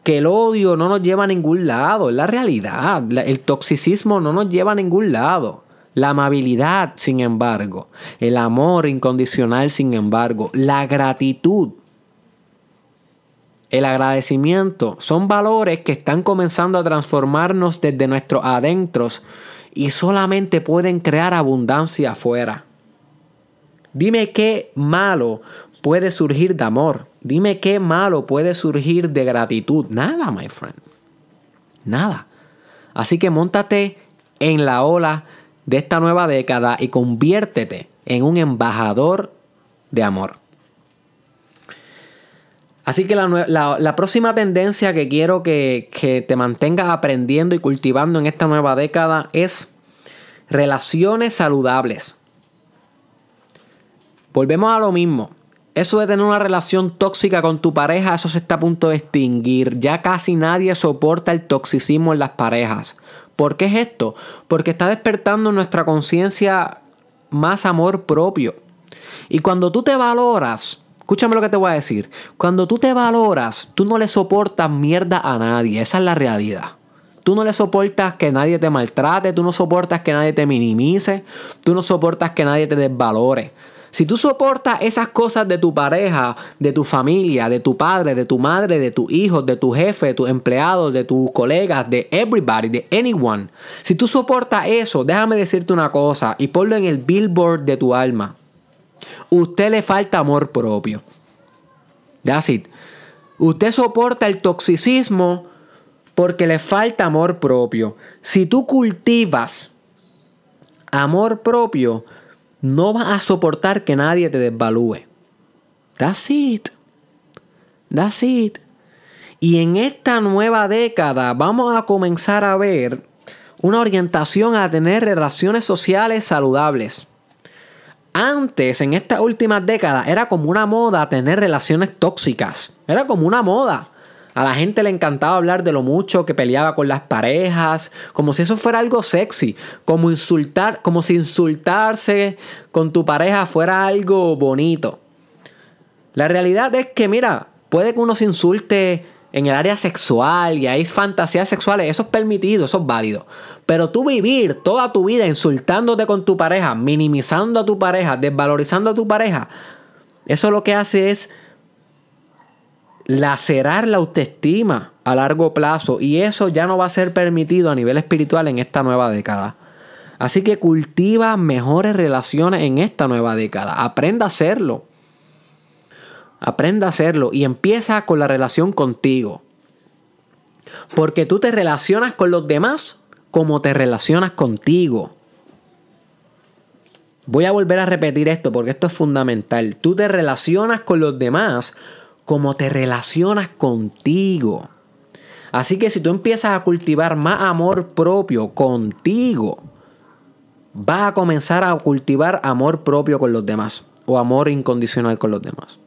A: que el odio no nos lleva a ningún lado, es la realidad. El toxicismo no nos lleva a ningún lado. La amabilidad, sin embargo, el amor incondicional, sin embargo, la gratitud, el agradecimiento, son valores que están comenzando a transformarnos desde nuestros adentros y solamente pueden crear abundancia afuera. Dime qué malo puede surgir de amor. Dime qué malo puede surgir de gratitud. Nada, my friend. Nada. Así que montate en la ola de esta nueva década y conviértete en un embajador de amor. Así que la, próxima tendencia que quiero que, que te mantengas aprendiendo y cultivando en esta nueva década es relaciones saludables. Volvemos a lo mismo. Eso de tener una relación tóxica con tu pareja, eso se está a punto de extinguir. Ya casi nadie soporta el toxicismo en las parejas. ¿Por qué es esto? Porque está despertando en nuestra conciencia más amor propio. Y cuando tú te valoras, escúchame lo que te voy a decir, cuando tú te valoras, tú no le soportas mierda a nadie, esa es la realidad. Tú no le soportas que nadie te maltrate, tú no soportas que nadie te minimice, tú no soportas que nadie te desvalore. Si tú soportas esas cosas de tu pareja, de tu familia, de tu padre, de tu madre, de tu hijo, de tu jefe, de tus empleados, de tus colegas, de everybody, de anyone. Si tú soportas eso, déjame decirte una cosa y ponlo en el billboard de tu alma. Usted le falta amor propio. That's it. Usted soporta el toxicismo porque le falta amor propio. Si tú cultivas amor propio, no vas a soportar que nadie te desvalúe. That's it. That's it. Y en esta nueva década vamos a comenzar a ver una orientación a tener relaciones sociales saludables. Antes, en estas últimas décadas, era como una moda tener relaciones tóxicas. Era como una moda. A la gente le encantaba hablar de lo mucho que peleaba con las parejas, como si eso fuera algo sexy, como insultar, como si insultarse con tu pareja fuera algo bonito. La realidad es que, mira, puede que uno se insulte en el área sexual y hay fantasías sexuales, eso es permitido, eso es válido. Pero tú vivir toda tu vida insultándote con tu pareja, minimizando a tu pareja, desvalorizando a tu pareja, eso lo que hace es lacerar la autoestima a largo plazo y eso ya no va a ser permitido a nivel espiritual en esta nueva década. Así que cultiva mejores relaciones en esta nueva década. Aprenda a hacerlo. Aprenda a hacerlo y empieza con la relación contigo. Porque tú te relacionas con los demás como te relacionas contigo. Voy a volver a repetir esto porque esto es fundamental. Tú te relacionas con los demás como te relacionas contigo. Así que si tú empiezas a cultivar más amor propio contigo, vas a comenzar a cultivar amor propio con los demás o amor incondicional con los demás.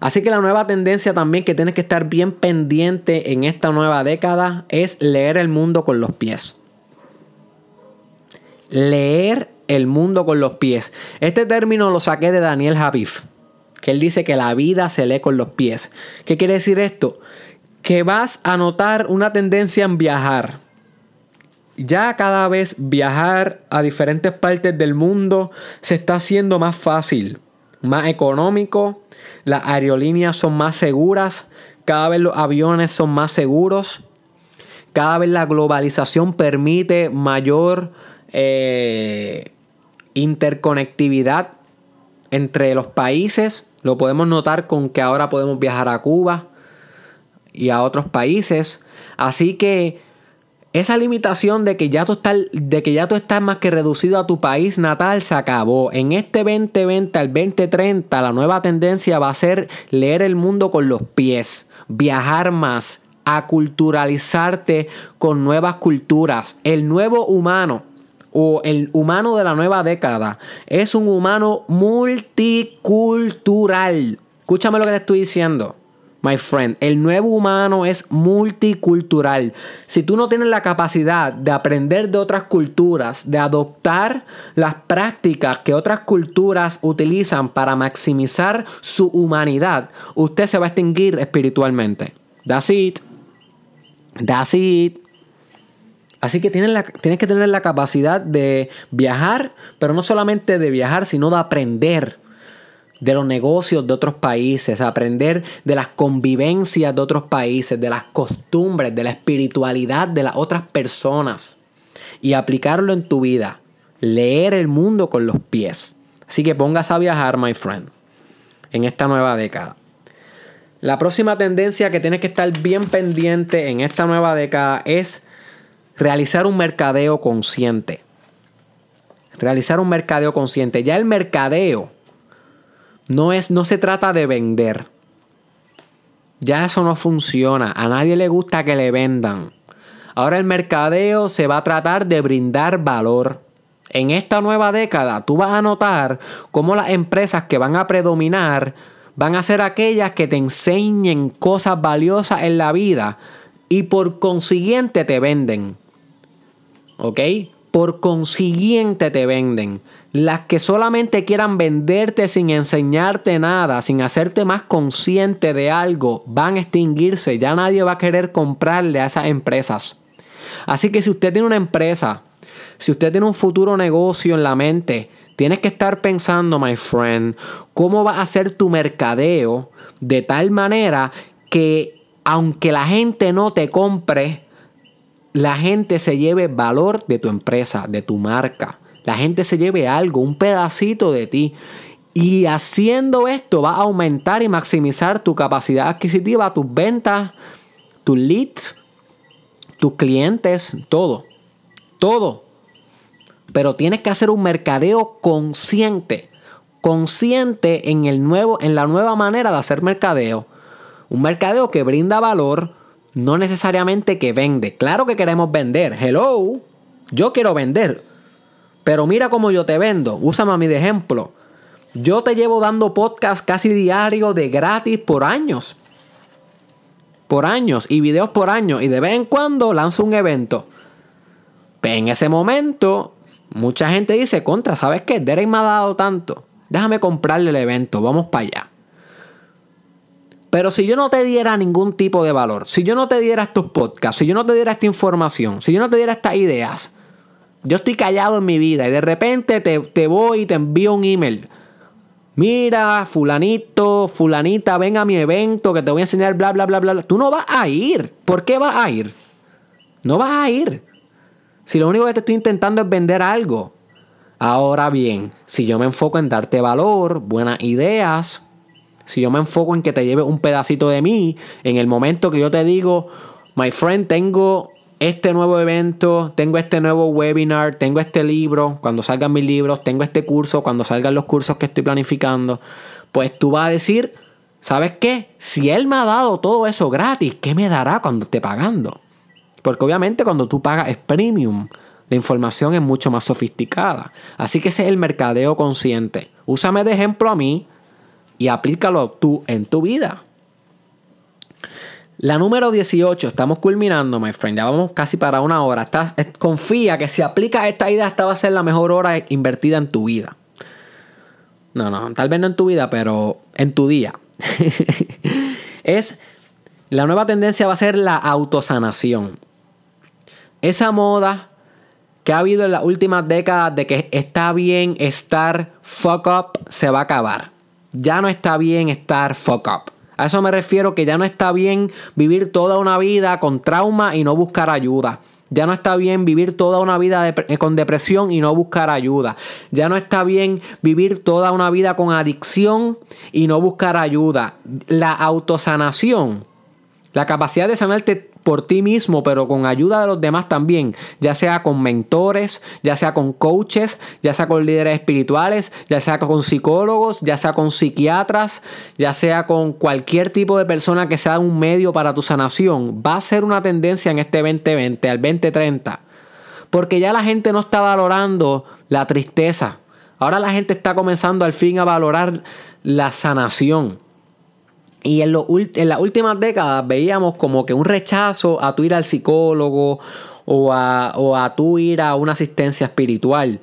A: Así que la nueva tendencia también que tienes que estar bien pendiente en esta nueva década es leer el mundo con los pies. Leer el mundo con los pies. Este término lo saqué de Daniel Javif, que él dice que la vida se lee con los pies. ¿Qué quiere decir esto? Que vas a notar una tendencia en viajar. Ya cada vez viajar a diferentes partes del mundo se está haciendo más fácil, más económico, las aerolíneas son más seguras, cada vez los aviones son más seguros, cada vez la globalización permite mayor eh, interconectividad entre los países. Lo podemos notar con que ahora podemos viajar a Cuba y a otros países. Así que esa limitación de que, ya tú estás, de que ya tú estás más que reducido a tu país natal se acabó. En este 2020 al 2030 la nueva tendencia va a ser leer el mundo con los pies, viajar más, aculturalizarte con nuevas culturas. El nuevo humano o el humano de la nueva década es un humano multicultural. Escúchame lo que te estoy diciendo. My friend, el nuevo humano es multicultural. Si tú no tienes la capacidad de aprender de otras culturas, de adoptar las prácticas que otras culturas utilizan para maximizar su humanidad, usted se va a extinguir espiritualmente. That's it. That's it. Así que tienes, tienes que tener la capacidad de viajar, pero no solamente de viajar, sino de aprender de los negocios de otros países, aprender de las convivencias de otros países, de las costumbres, de la espiritualidad de las otras personas y aplicarlo en tu vida. Leer el mundo con los pies. Así que pongas a viajar, my friend, en esta nueva década. La próxima tendencia que tienes que estar bien pendiente en esta nueva década es realizar un mercadeo consciente. Realizar un mercadeo consciente. Ya el mercadeo no, es, no se trata de vender. Ya eso no funciona. A nadie le gusta que le vendan. Ahora el mercadeo se va a tratar de brindar valor. En esta nueva década tú vas a notar cómo las empresas que van a predominar van a ser aquellas que te enseñen cosas valiosas en la vida y por consiguiente te venden. ¿Ok? Por consiguiente te venden. Las que solamente quieran venderte sin enseñarte nada, sin hacerte más consciente de algo, van a extinguirse. Ya nadie va a querer comprarle a esas empresas. Así que si usted tiene una empresa, si usted tiene un futuro negocio en la mente, tienes que estar pensando, my friend, cómo va a ser tu mercadeo de tal manera que aunque la gente no te compre, la gente se lleve valor de tu empresa, de tu marca. La gente se lleve algo, un pedacito de ti. Y haciendo esto va a aumentar y maximizar tu capacidad adquisitiva, tus ventas, tus leads, tus clientes, todo. Todo. Pero tienes que hacer un mercadeo consciente. Consciente en, el nuevo, en la nueva manera de hacer mercadeo. Un mercadeo que brinda valor, no necesariamente que vende. Claro que queremos vender. Hello. Yo quiero vender. Pero mira cómo yo te vendo. Úsame a mí de ejemplo. Yo te llevo dando podcast casi diario de gratis por años. Por años. Y videos por años. Y de vez en cuando lanzo un evento. en ese momento, mucha gente dice, contra, ¿sabes qué? Derek me ha dado tanto. Déjame comprarle el evento. Vamos para allá. Pero si yo no te diera ningún tipo de valor, si yo no te diera estos podcasts, si yo no te diera esta información, si yo no te diera estas ideas, yo estoy callado en mi vida y de repente te, voy y te envío un email. Mira, fulanito, fulanita, ven a mi evento que te voy a enseñar bla, bla, bla, bla. Tú no vas a ir. ¿Por qué vas a ir? No vas a ir. Si lo único que te estoy intentando es vender algo. Ahora bien, si yo me enfoco en darte valor, buenas ideas, si yo me enfoco en que te lleve un pedacito de mí, en el momento que yo te digo, my friend, tengo este nuevo evento, tengo este nuevo webinar, tengo este libro, cuando salgan mis libros, tengo este curso, cuando salgan los cursos que estoy planificando, pues tú vas a decir, ¿sabes qué? Si él me ha dado todo eso gratis, ¿qué me dará cuando esté pagando? Porque obviamente cuando tú pagas es premium. La información es mucho más sofisticada. Así que ese es el mercadeo consciente. Úsame de ejemplo a mí y aplícalo tú en tu vida. La número 18, estamos culminando, my friend. Ya vamos casi para una hora. confía que si aplicas esta idea, esta va a ser la mejor hora invertida en tu vida. No, no, tal vez no en tu vida, pero en tu día. es la nueva tendencia va a ser la autosanación. Esa moda que ha habido en las últimas décadas de que está bien estar fuck up se va a acabar. Ya no está bien estar fuck up. A eso me refiero que ya no está bien vivir toda una vida con trauma y no buscar ayuda. Ya no está bien vivir toda una vida eh, con depresión y no buscar ayuda. Ya no está bien vivir toda una vida con adicción y no buscar ayuda. La autosanación, la capacidad de sanarte por ti mismo, pero con ayuda de los demás también, ya sea con mentores, ya sea con coaches, ya sea con líderes espirituales, ya sea con psicólogos, ya sea con psiquiatras, ya sea con cualquier tipo de persona que sea un medio para tu sanación, va a ser una tendencia en este 2020 al 2030. Porque ya la gente no está valorando la tristeza. Ahora la gente está comenzando al fin a valorar la sanación. Y en, en las últimas décadas veíamos como que un rechazo a tu ir al psicólogo o a, o a tu ir a una asistencia espiritual.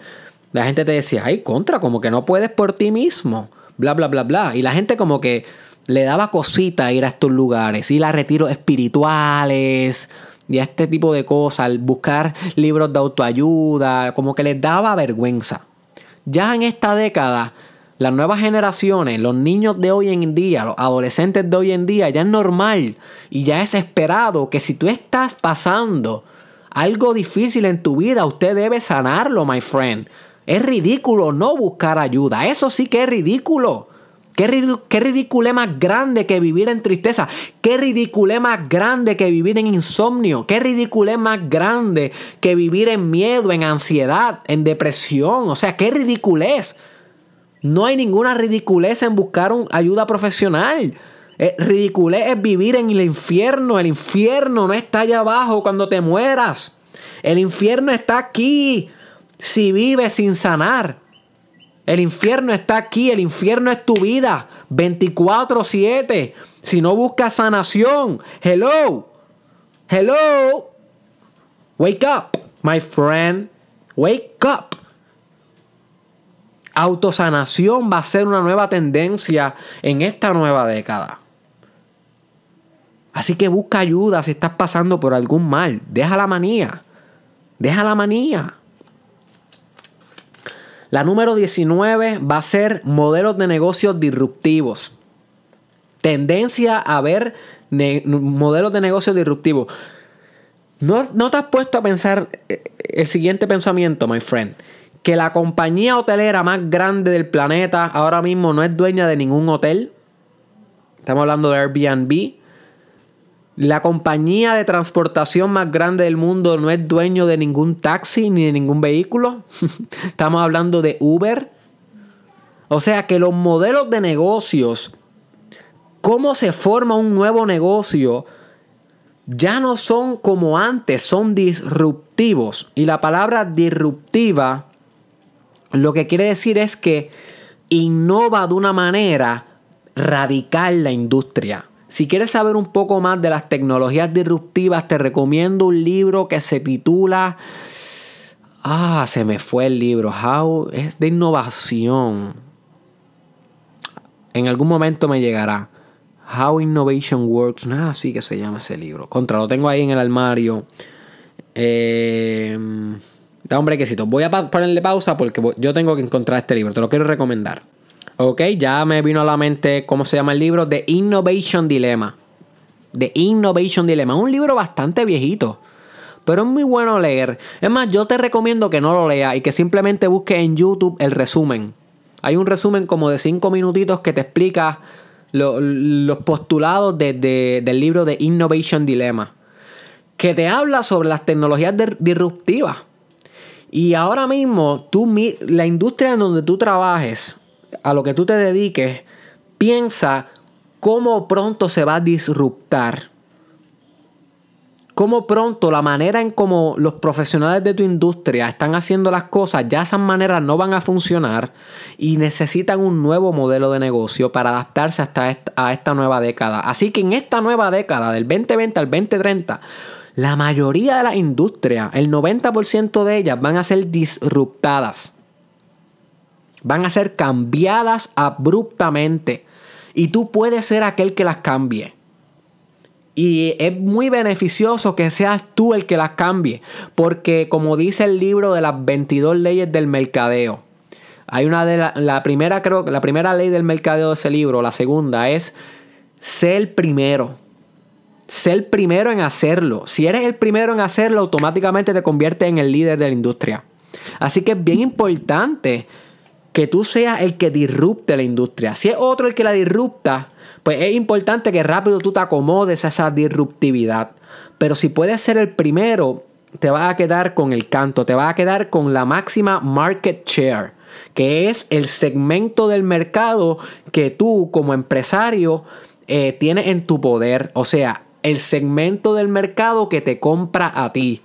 A: La gente te decía, ay, contra, como que no puedes por ti mismo, bla, bla, bla, bla. Y la gente como que le daba cosita ir a estos lugares, ir a retiros espirituales y a este tipo de cosas, buscar libros de autoayuda, como que les daba vergüenza. Ya en esta década las nuevas generaciones, los niños de hoy en día, los adolescentes de hoy en día, ya es normal y ya es esperado que si tú estás pasando algo difícil en tu vida, usted debe sanarlo, my friend. Es ridículo no buscar ayuda. Eso sí que es ridículo. ¿Qué, ridículo más grande que vivir en tristeza? ¿Qué ridículo más grande que vivir en insomnio? ¿Qué ridículo más grande que vivir en miedo, en ansiedad, en depresión? O sea, ¿qué ridiculez? No hay ninguna ridiculez en buscar ayuda profesional. Eh, ridiculez es vivir en el infierno. El infierno no está allá abajo cuando te mueras. El infierno está aquí si vives sin sanar. El infierno está aquí. El infierno es tu vida. 24-7. Si no buscas sanación. Hello. Hello. Wake up, my friend. Wake up. Autosanación va a ser una nueva tendencia en esta nueva década. Así que busca ayuda si estás pasando por algún mal. Deja la manía. Deja la manía. La número 19 va a ser modelos de negocios disruptivos. Tendencia a ver modelos de negocios disruptivos. ¿No, ¿No te has puesto a pensar eh, el siguiente pensamiento, my friend? Que la compañía hotelera más grande del planeta ahora mismo no es dueña de ningún hotel. Estamos hablando de Airbnb. La compañía de transportación más grande del mundo no es dueño de ningún taxi ni de ningún vehículo. Estamos hablando de Uber. O sea que los modelos de negocios, cómo se forma un nuevo negocio, ya no son como antes, son disruptivos. Y la palabra disruptiva lo que quiere decir es que innova de una manera radical la industria. Si quieres saber un poco más de las tecnologías disruptivas, te recomiendo un libro que se titula... Ah, se me fue el libro. How es de innovación. En algún momento me llegará. How Innovation Works. Nada así que se llama ese libro. Contra, lo tengo ahí en el armario. Eh, Da un brequecito. Voy a ponerle pausa porque yo tengo que encontrar este libro. Te lo quiero recomendar. Ok, ya me vino a la mente cómo se llama el libro. The Innovation Dilemma. The Innovation Dilemma. Un libro bastante viejito. pero es muy bueno leer. Es más, yo te recomiendo que no lo leas y que simplemente busques en YouTube el resumen. Hay un resumen como de 5 minutitos que te explica los postulados del libro de Innovation Dilemma, que te habla sobre las tecnologías disruptivas. Y ahora mismo, tú, la industria en donde tú trabajes, a lo que tú te dediques, piensa cómo pronto se va a disruptar cómo pronto la manera en cómo los profesionales de tu industria están haciendo las cosas, ya esas maneras no van a funcionar y necesitan un nuevo modelo de negocio para adaptarse hasta esta, a esta nueva década. Así que en esta nueva década, del 2020 al 2030, la mayoría de las industrias, el 90% de ellas van a ser disruptadas. Van a ser cambiadas abruptamente. Y tú puedes ser aquel que las cambie. Y es muy beneficioso que seas tú el que las cambie. Porque como dice el libro de las 22 leyes del mercadeo. Hay una de la, primera, creo la primera ley del mercadeo de ese libro, la segunda es ser el primero. Ser el primero en hacerlo. Si eres el primero en hacerlo, automáticamente te conviertes en el líder de la industria. Así que es bien importante que tú seas el que disrupte la industria. Si es otro el que la disrupta, pues es importante que rápido tú te acomodes a esa disruptividad. Pero si puedes ser el primero, te vas a quedar con el canto, te vas a quedar con la máxima market share, que es el segmento del mercado que tú como empresario eh, tienes en tu poder. O sea, el segmento del mercado que te compra a ti.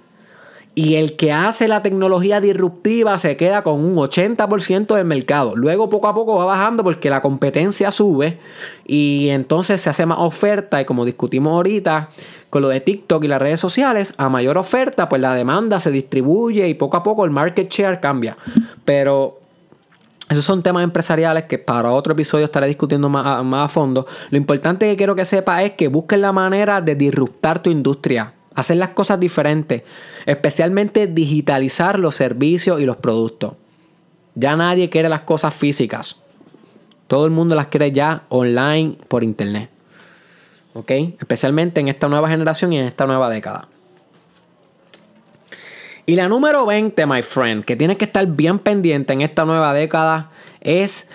A: Y el que hace la tecnología disruptiva se queda con un 80% del mercado. Luego poco a poco va bajando porque la competencia sube y entonces se hace más oferta y como discutimos ahorita con lo de TikTok y las redes sociales, a mayor oferta pues la demanda se distribuye y poco a poco el market share cambia. Pero esos son temas empresariales que para otro episodio estaré discutiendo más a fondo. Lo importante que quiero que sepa es que busques la manera de disruptar tu industria hacer las cosas diferentes, especialmente digitalizar los servicios y los productos. Ya nadie quiere las cosas físicas. Todo el mundo las quiere ya online por internet. ¿Ok? Especialmente en esta nueva generación y en esta nueva década. Y la número 20, my friend, que tienes que estar bien pendiente en esta nueva década es.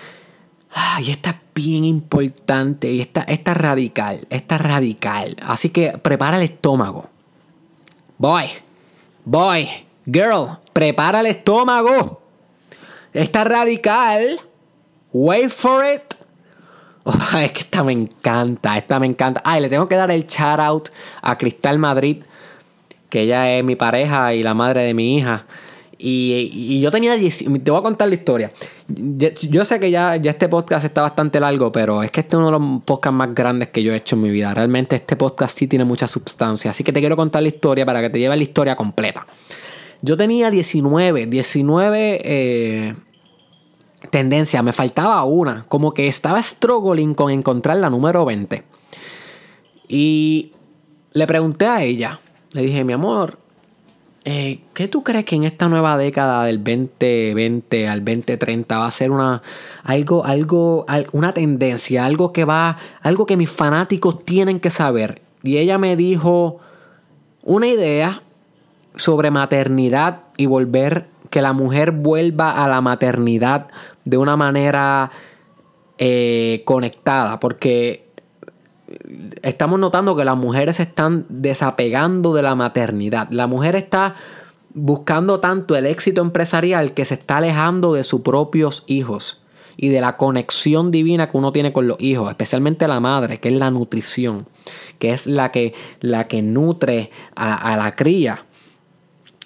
A: Y esta es bien importante. Y esta, esta radical. Esta radical. Así que prepara el estómago. Boy, boy, girl, prepara el estómago. Esta radical. Wait for it. es que esta me encanta, esta me encanta. Ay, le tengo que dar el shout out a Cristal Madrid, que ella es mi pareja y la madre de mi hija. Y, yo tenía 10. Te voy a contar la historia. Yo, sé que ya, ya este podcast está bastante largo, pero es que este es uno de los podcasts más grandes que yo he hecho en mi vida. Realmente este podcast sí tiene mucha sustancia. Así que te quiero contar la historia para que te lleve la historia completa. Yo tenía 19, 19 eh, tendencias. Me faltaba una. Como que estaba struggling con encontrar la número 20. Y le pregunté a ella. Le dije, mi amor, eh, ¿Qué tú crees que en esta nueva década del 2020 al 2030 va a ser una algo, algo, una tendencia, algo que va, algo que mis fanáticos tienen que saber? Y ella me dijo una idea sobre maternidad y volver que la mujer vuelva a la maternidad de una manera eh, conectada, porque estamos notando que las mujeres se están desapegando de la maternidad. La mujer está buscando tanto el éxito empresarial que se está alejando de sus propios hijos y de la conexión divina que uno tiene con los hijos, especialmente la madre, que es la nutrición, que es la que, la que nutre a, la cría.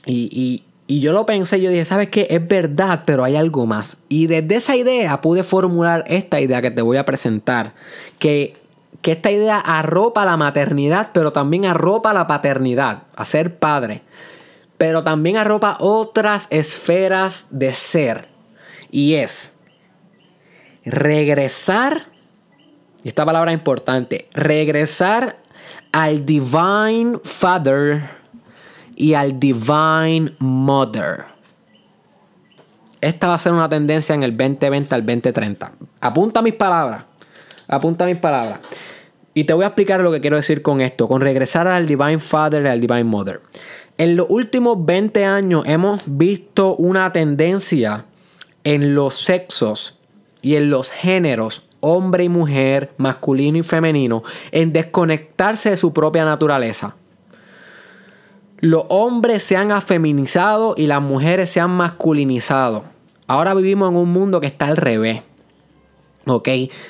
A: Y, y yo lo pensé, yo dije, ¿sabes qué? Es verdad, pero hay algo más. Y desde esa idea pude formular esta idea que te voy a presentar, que que esta idea arropa la maternidad, pero también arropa la paternidad, a ser padre. Pero también arropa otras esferas de ser. Y es regresar, y esta palabra es importante, regresar al Divine Father y al Divine Mother. Esta va a ser una tendencia en el 2020 al 2030. Apunta mis palabras. Apunta mis palabras. Y te voy a explicar lo que quiero decir con esto, con regresar al Divine Father y al Divine Mother. En los últimos 20 años hemos visto una tendencia en los sexos y en los géneros, hombre y mujer, masculino y femenino, en desconectarse de su propia naturaleza. Los hombres se han afeminizado y las mujeres se han masculinizado. Ahora vivimos en un mundo que está al revés. ¿Ok?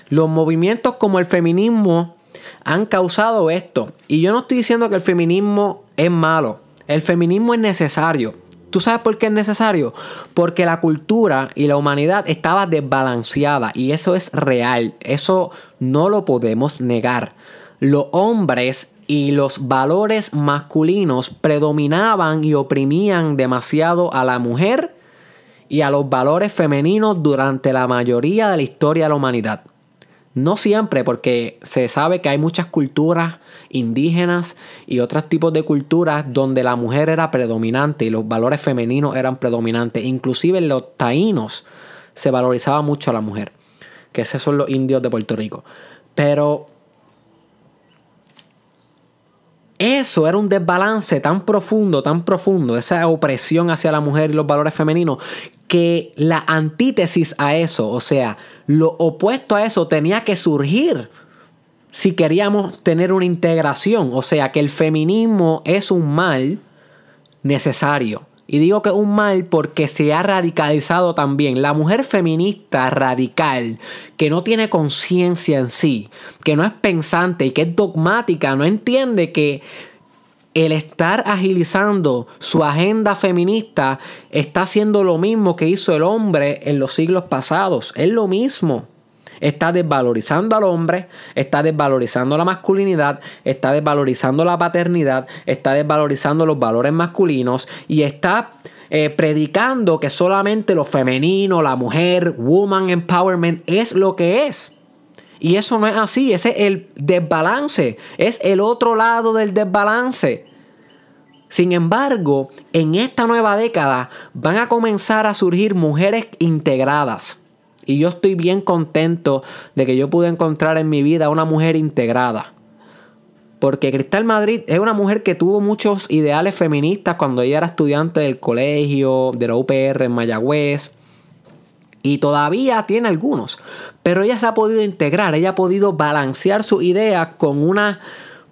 A: Los movimientos como el feminismo han causado esto. Y yo no estoy diciendo que el feminismo es malo. El feminismo es necesario. ¿Tú sabes por qué es necesario? Porque la cultura y la humanidad estaba desbalanceada y eso es real. Eso no lo podemos negar. Los hombres y los valores masculinos predominaban y oprimían demasiado a la mujer y a los valores femeninos durante la mayoría de la historia de la humanidad. No siempre, porque se sabe que hay muchas culturas indígenas y otros tipos de culturas donde la mujer era predominante y los valores femeninos eran predominantes. Inclusive en los taínos se valorizaba mucho a la mujer, que esos son los indios de Puerto Rico. Pero eso era un desbalance tan profundo, tan profundo, esa opresión hacia la mujer y los valores femeninos, que la antítesis a eso, o sea, lo opuesto a eso tenía que surgir si queríamos tener una integración, o sea, que el feminismo es un mal necesario. Y digo que es un mal porque se ha radicalizado también. La mujer feminista radical, que no tiene conciencia en sí, que no es pensante y que es dogmática, no entiende que el estar agilizando su agenda feminista está haciendo lo mismo que hizo el hombre en los siglos pasados. Es lo mismo. Está desvalorizando al hombre, está desvalorizando la masculinidad, está desvalorizando la paternidad, está desvalorizando los valores masculinos y está eh, predicando que solamente lo femenino, la mujer, woman empowerment es lo que es. Y eso no es así, ese es el desbalance, es el otro lado del desbalance. Sin embargo, en esta nueva década van a comenzar a surgir mujeres integradas. Y yo estoy bien contento de que yo pude encontrar en mi vida una mujer integrada. Porque Cristal Madrid es una mujer que tuvo muchos ideales feministas cuando ella era estudiante del colegio, de la UPR en Mayagüez. Y todavía tiene algunos. Pero ella se ha podido integrar, ella ha podido balancear su idea con una,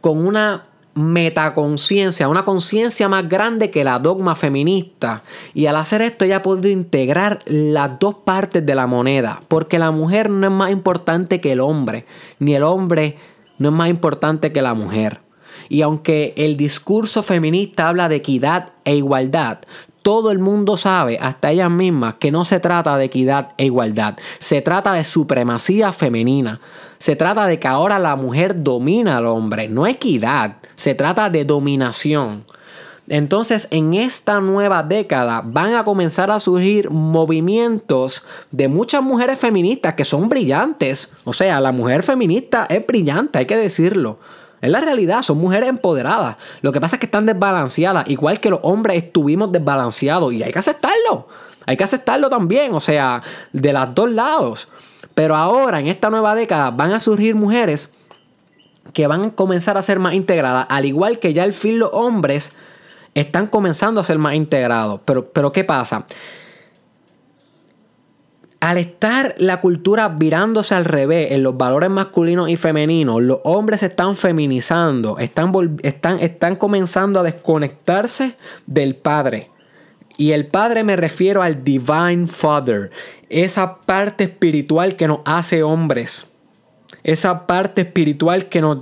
A: con una metaconciencia, una conciencia más grande que la dogma feminista. Y al hacer esto ella ha podido integrar las dos partes de la moneda, porque la mujer no es más importante que el hombre, ni el hombre no es más importante que la mujer. Y aunque el discurso feminista habla de equidad e igualdad, todo el mundo sabe, hasta ellas mismas, que no se trata de equidad e igualdad, se trata de supremacía femenina. Se trata de que ahora la mujer domina al hombre, no equidad, se trata de dominación. Entonces, en esta nueva década van a comenzar a surgir movimientos de muchas mujeres feministas que son brillantes. O sea, la mujer feminista es brillante, hay que decirlo. Es la realidad, son mujeres empoderadas. Lo que pasa es que están desbalanceadas, igual que los hombres estuvimos desbalanceados y hay que aceptarlo. Hay que aceptarlo también, o sea, de los dos lados. Pero ahora, en esta nueva década, van a surgir mujeres que van a comenzar a ser más integradas, al igual que ya el fin los hombres están comenzando a ser más integrados. Pero, pero ¿qué pasa? Al estar la cultura virándose al revés en los valores masculinos y femeninos, los hombres se están feminizando, están, están, están comenzando a desconectarse del padre. Y el padre me refiero al Divine Father, esa parte espiritual que nos hace hombres, esa parte espiritual que nos,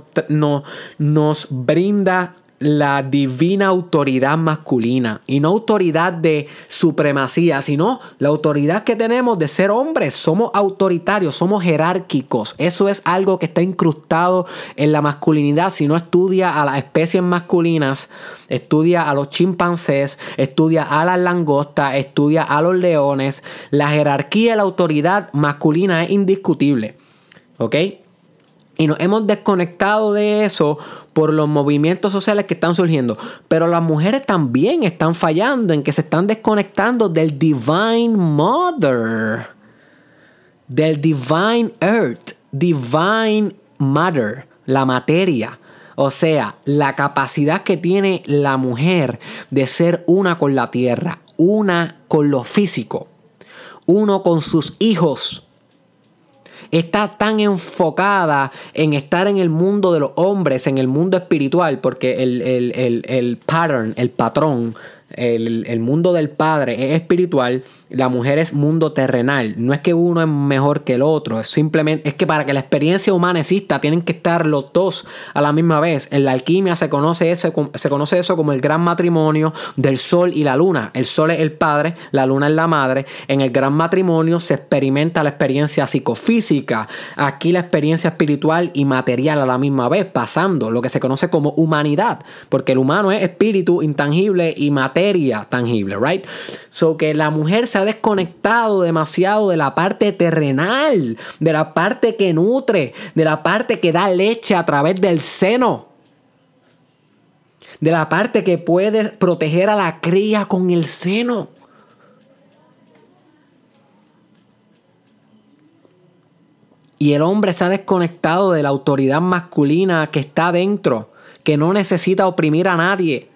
A: nos brinda la divina autoridad masculina y no autoridad de supremacía, sino la autoridad que tenemos de ser hombres. Somos autoritarios, somos jerárquicos. Eso es algo que está incrustado en la masculinidad. Si no estudia a las especies masculinas, estudia a los chimpancés, estudia a las langostas, estudia a los leones. La jerarquía y la autoridad masculina es indiscutible. ¿Ok? Y nos hemos desconectado de eso por los movimientos sociales que están surgiendo. Pero las mujeres también están fallando en que se están desconectando del Divine Mother. Del Divine Earth. Divine Matter. La materia. O sea, la capacidad que tiene la mujer de ser una con la tierra, una con lo físico, uno con sus hijos. Está tan enfocada en estar en el mundo de los hombres, en el mundo espiritual, porque el, el pattern, el patrón el, mundo del padre es espiritual, la mujer es mundo terrenal. No es que uno es mejor que el otro, es simplemente, es que para que la experiencia humana exista, tienen que estar los dos a la misma vez. En la alquimia se conoce, ese, se conoce eso como el gran matrimonio del sol y la luna. El sol es el padre, la luna es la madre. En el gran matrimonio se experimenta la experiencia psicofísica. Aquí la experiencia espiritual y material a la misma vez, pasando lo que se conoce como humanidad, porque el humano es espíritu intangible y materia tangible, right? So que la mujer se ha desconectado demasiado de la parte terrenal, de la parte que nutre, de la parte que da leche a través del seno. De la parte que puede proteger a la cría con el seno. Y el hombre se ha desconectado de la autoridad masculina que está dentro, que no necesita oprimir a nadie,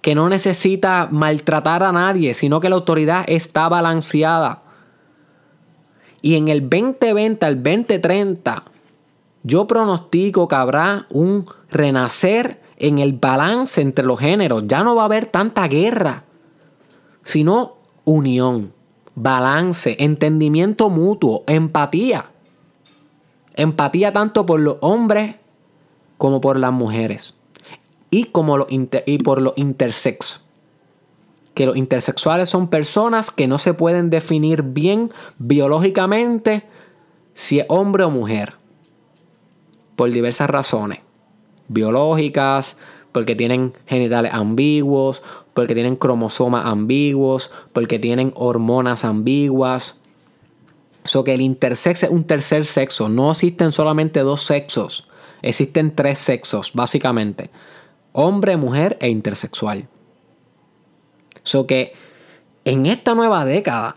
A: que no necesita maltratar a nadie, sino que la autoridad está balanceada. Y en el 2020 al 2030, yo pronostico que habrá un renacer en el balance entre los géneros. Ya no va a haber tanta guerra, sino unión, balance, entendimiento mutuo, empatía. Empatía tanto por los hombres como por las mujeres y, como y por los intersex. Que los intersexuales son personas que no se pueden definir bien biológicamente si es hombre o mujer. Por diversas razones. Biológicas, porque tienen genitales ambiguos, porque tienen cromosomas ambiguos, porque tienen hormonas ambiguas. So que el intersex es un tercer sexo. No existen solamente dos sexos. Existen tres sexos, básicamente hombre, mujer e intersexual. So que en esta nueva década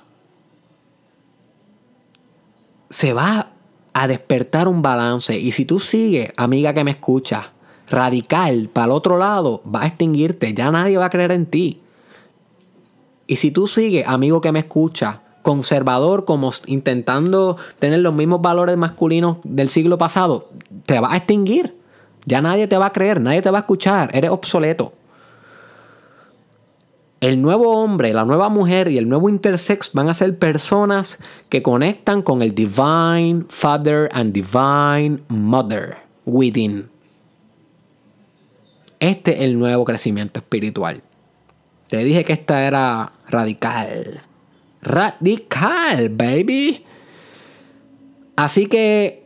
A: se va a despertar un balance. Y si tú sigues, amiga que me escucha, radical para el otro lado, va a extinguirte. Ya nadie va a creer en ti. Y si tú sigues, amigo que me escucha, conservador, como intentando tener los mismos valores masculinos del siglo pasado, te va a extinguir. Ya nadie te va a creer, nadie te va a escuchar, eres obsoleto. El nuevo hombre, la nueva mujer y el nuevo intersex van a ser personas que conectan con el Divine Father and Divine Mother within. Este es el nuevo crecimiento espiritual. Te dije que esta era radical. Radical, baby. Así que,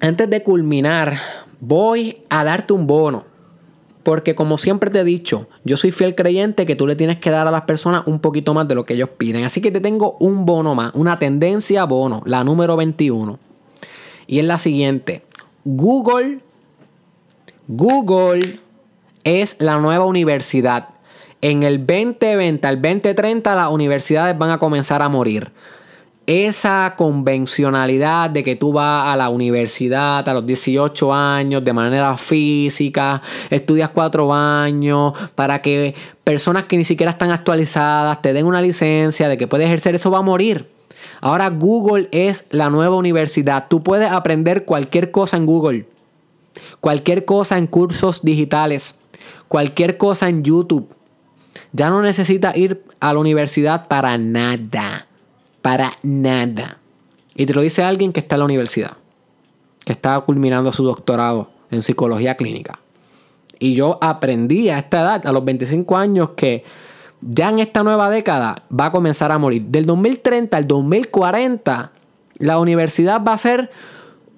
A: antes de culminar voy a darte un bono. Porque como siempre te he dicho, yo soy fiel creyente que tú le tienes que dar a las personas un poquito más de lo que ellos piden. Así que te tengo un bono más, una tendencia bono, la número 21. Y es la siguiente. Google, Google es la nueva universidad. En el 2020 al 2030 las universidades van a comenzar a morir esa convencionalidad de que tú vas a la universidad a los 18 años de manera física, estudias cuatro años para que personas que ni siquiera están actualizadas te den una licencia de que puedes ejercer, eso va a morir. Ahora Google es la nueva universidad. Tú puedes aprender cualquier cosa en Google, cualquier cosa en cursos digitales, cualquier cosa en YouTube. Ya no necesitas ir a la universidad para nada para nada. Y te lo dice alguien que está en la universidad, que está culminando su doctorado en psicología clínica. Y yo aprendí a esta edad, a los 25 años, que ya en esta nueva década va a comenzar a morir. Del 2030 al 2040, la universidad va a ser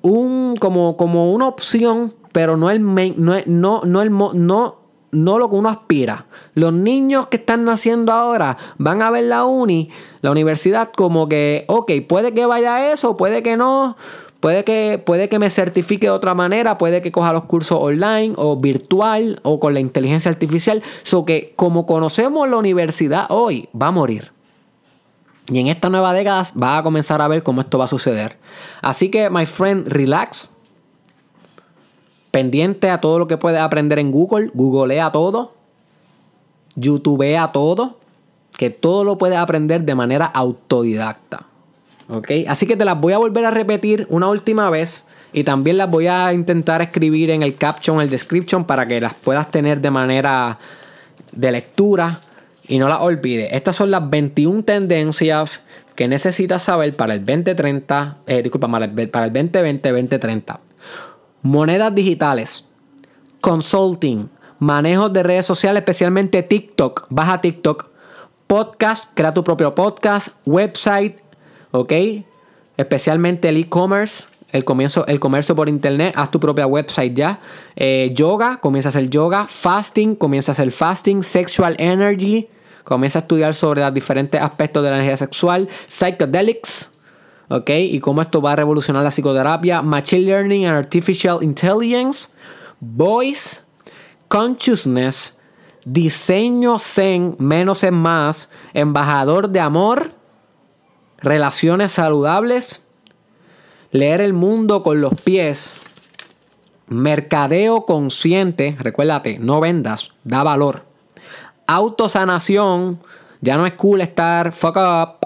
A: un, como, como una opción, pero no el no, no, el, no no lo que uno aspira. Los niños que están naciendo ahora van a ver la uni, la universidad, como que, ok, puede que vaya eso, puede que no, puede que, puede que me certifique de otra manera, puede que coja los cursos online o virtual o con la inteligencia artificial. So que como conocemos la universidad hoy, va a morir. Y en esta nueva década va a comenzar a ver cómo esto va a suceder. Así que, my friend, relax. Pendiente a todo lo que puedes aprender en Google, googlea todo, youtubea todo, que todo lo puedes aprender de manera autodidacta. ¿Ok? Así que te las voy a volver a repetir una última vez y también las voy a intentar escribir en el caption, el description para que las puedas tener de manera de lectura y no las olvides. Estas son las 21 tendencias que necesitas saber para el 2030, eh, disculpa, para el, para el 2020-2030. Monedas digitales, consulting, manejo de redes sociales, especialmente TikTok, baja TikTok, podcast, crea tu propio podcast, website, ¿ok? Especialmente el e-commerce, el, comienzo, el comercio por internet, haz tu propia website ya. Eh, yoga, comienza a hacer yoga. Fasting, comienza a hacer fasting. Sexual energy, comienza a estudiar sobre los diferentes aspectos de la energía sexual. Psychedelics, ¿ok? Y cómo esto va a revolucionar la psicoterapia. Machine Learning and Artificial Intelligence. Voice, Consciousness. Diseño Zen, menos es más. Embajador de amor. Relaciones saludables leer el mundo con los pies, mercadeo consciente, recuérdate, no vendas, da valor. Autosanación, ya no es cool estar fuck up.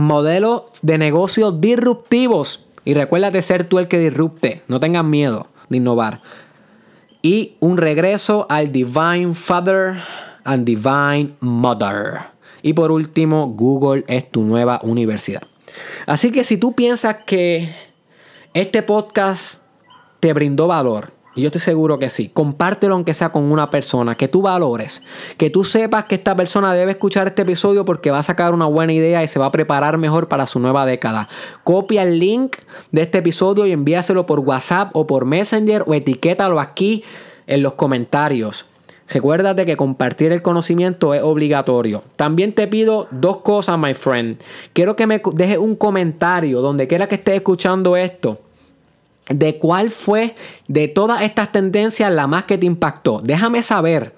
A: Modelos de negocios disruptivos. Y recuérdate ser tú el que disrupte. No tengas miedo de innovar. Y un regreso al Divine Father and Divine Mother. Y por último, Google es tu nueva universidad. Así que si tú piensas que este podcast te brindó valor, y yo estoy seguro que sí, compártelo aunque sea con una persona que tú valores, que tú sepas que esta persona debe escuchar este episodio porque va a sacar una buena idea y se va a preparar mejor para su nueva década. Copia el link de este episodio y envíaselo por WhatsApp o por Messenger o etiquétalo aquí en los comentarios. Recuérdate que compartir el conocimiento es obligatorio. También te pido dos cosas, my friend. Quiero que me dejes un comentario donde quiera que estés escuchando esto. De cuál fue de todas estas tendencias la más que te impactó. Déjame saber.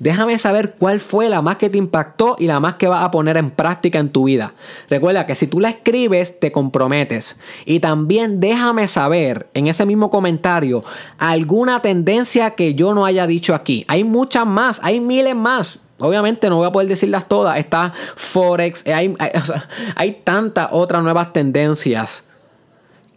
A: Déjame saber cuál fue la más que te impactó y la más que vas a poner en práctica en tu vida. Recuerda que si tú la escribes, te comprometes. Y también déjame saber en ese mismo comentario alguna tendencia que yo no haya dicho aquí. Hay muchas más, hay miles más. Obviamente no voy a poder decirlas todas. Está Forex, hay, hay, hay tantas otras nuevas tendencias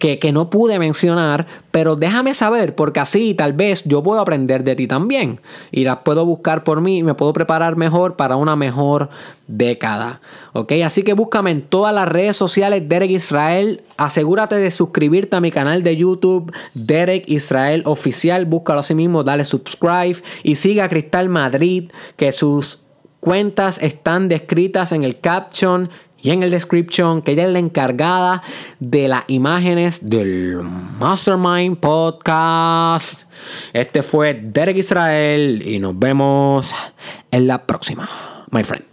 A: que, no pude mencionar, pero déjame saber porque así tal vez yo puedo aprender de ti también y las puedo buscar por mí y me puedo preparar mejor para una mejor década. ¿Ok? Así que búscame en todas las redes sociales Derek Israel. Asegúrate de suscribirte a mi canal de YouTube Derek Israel Oficial. Búscalo así mismo, dale subscribe y siga a Cristal Madrid que sus cuentas están descritas en el caption y en el description que ella es la encargada de las imágenes del Mastermind Podcast. Este fue Derek Israel y nos vemos en la próxima, my friend.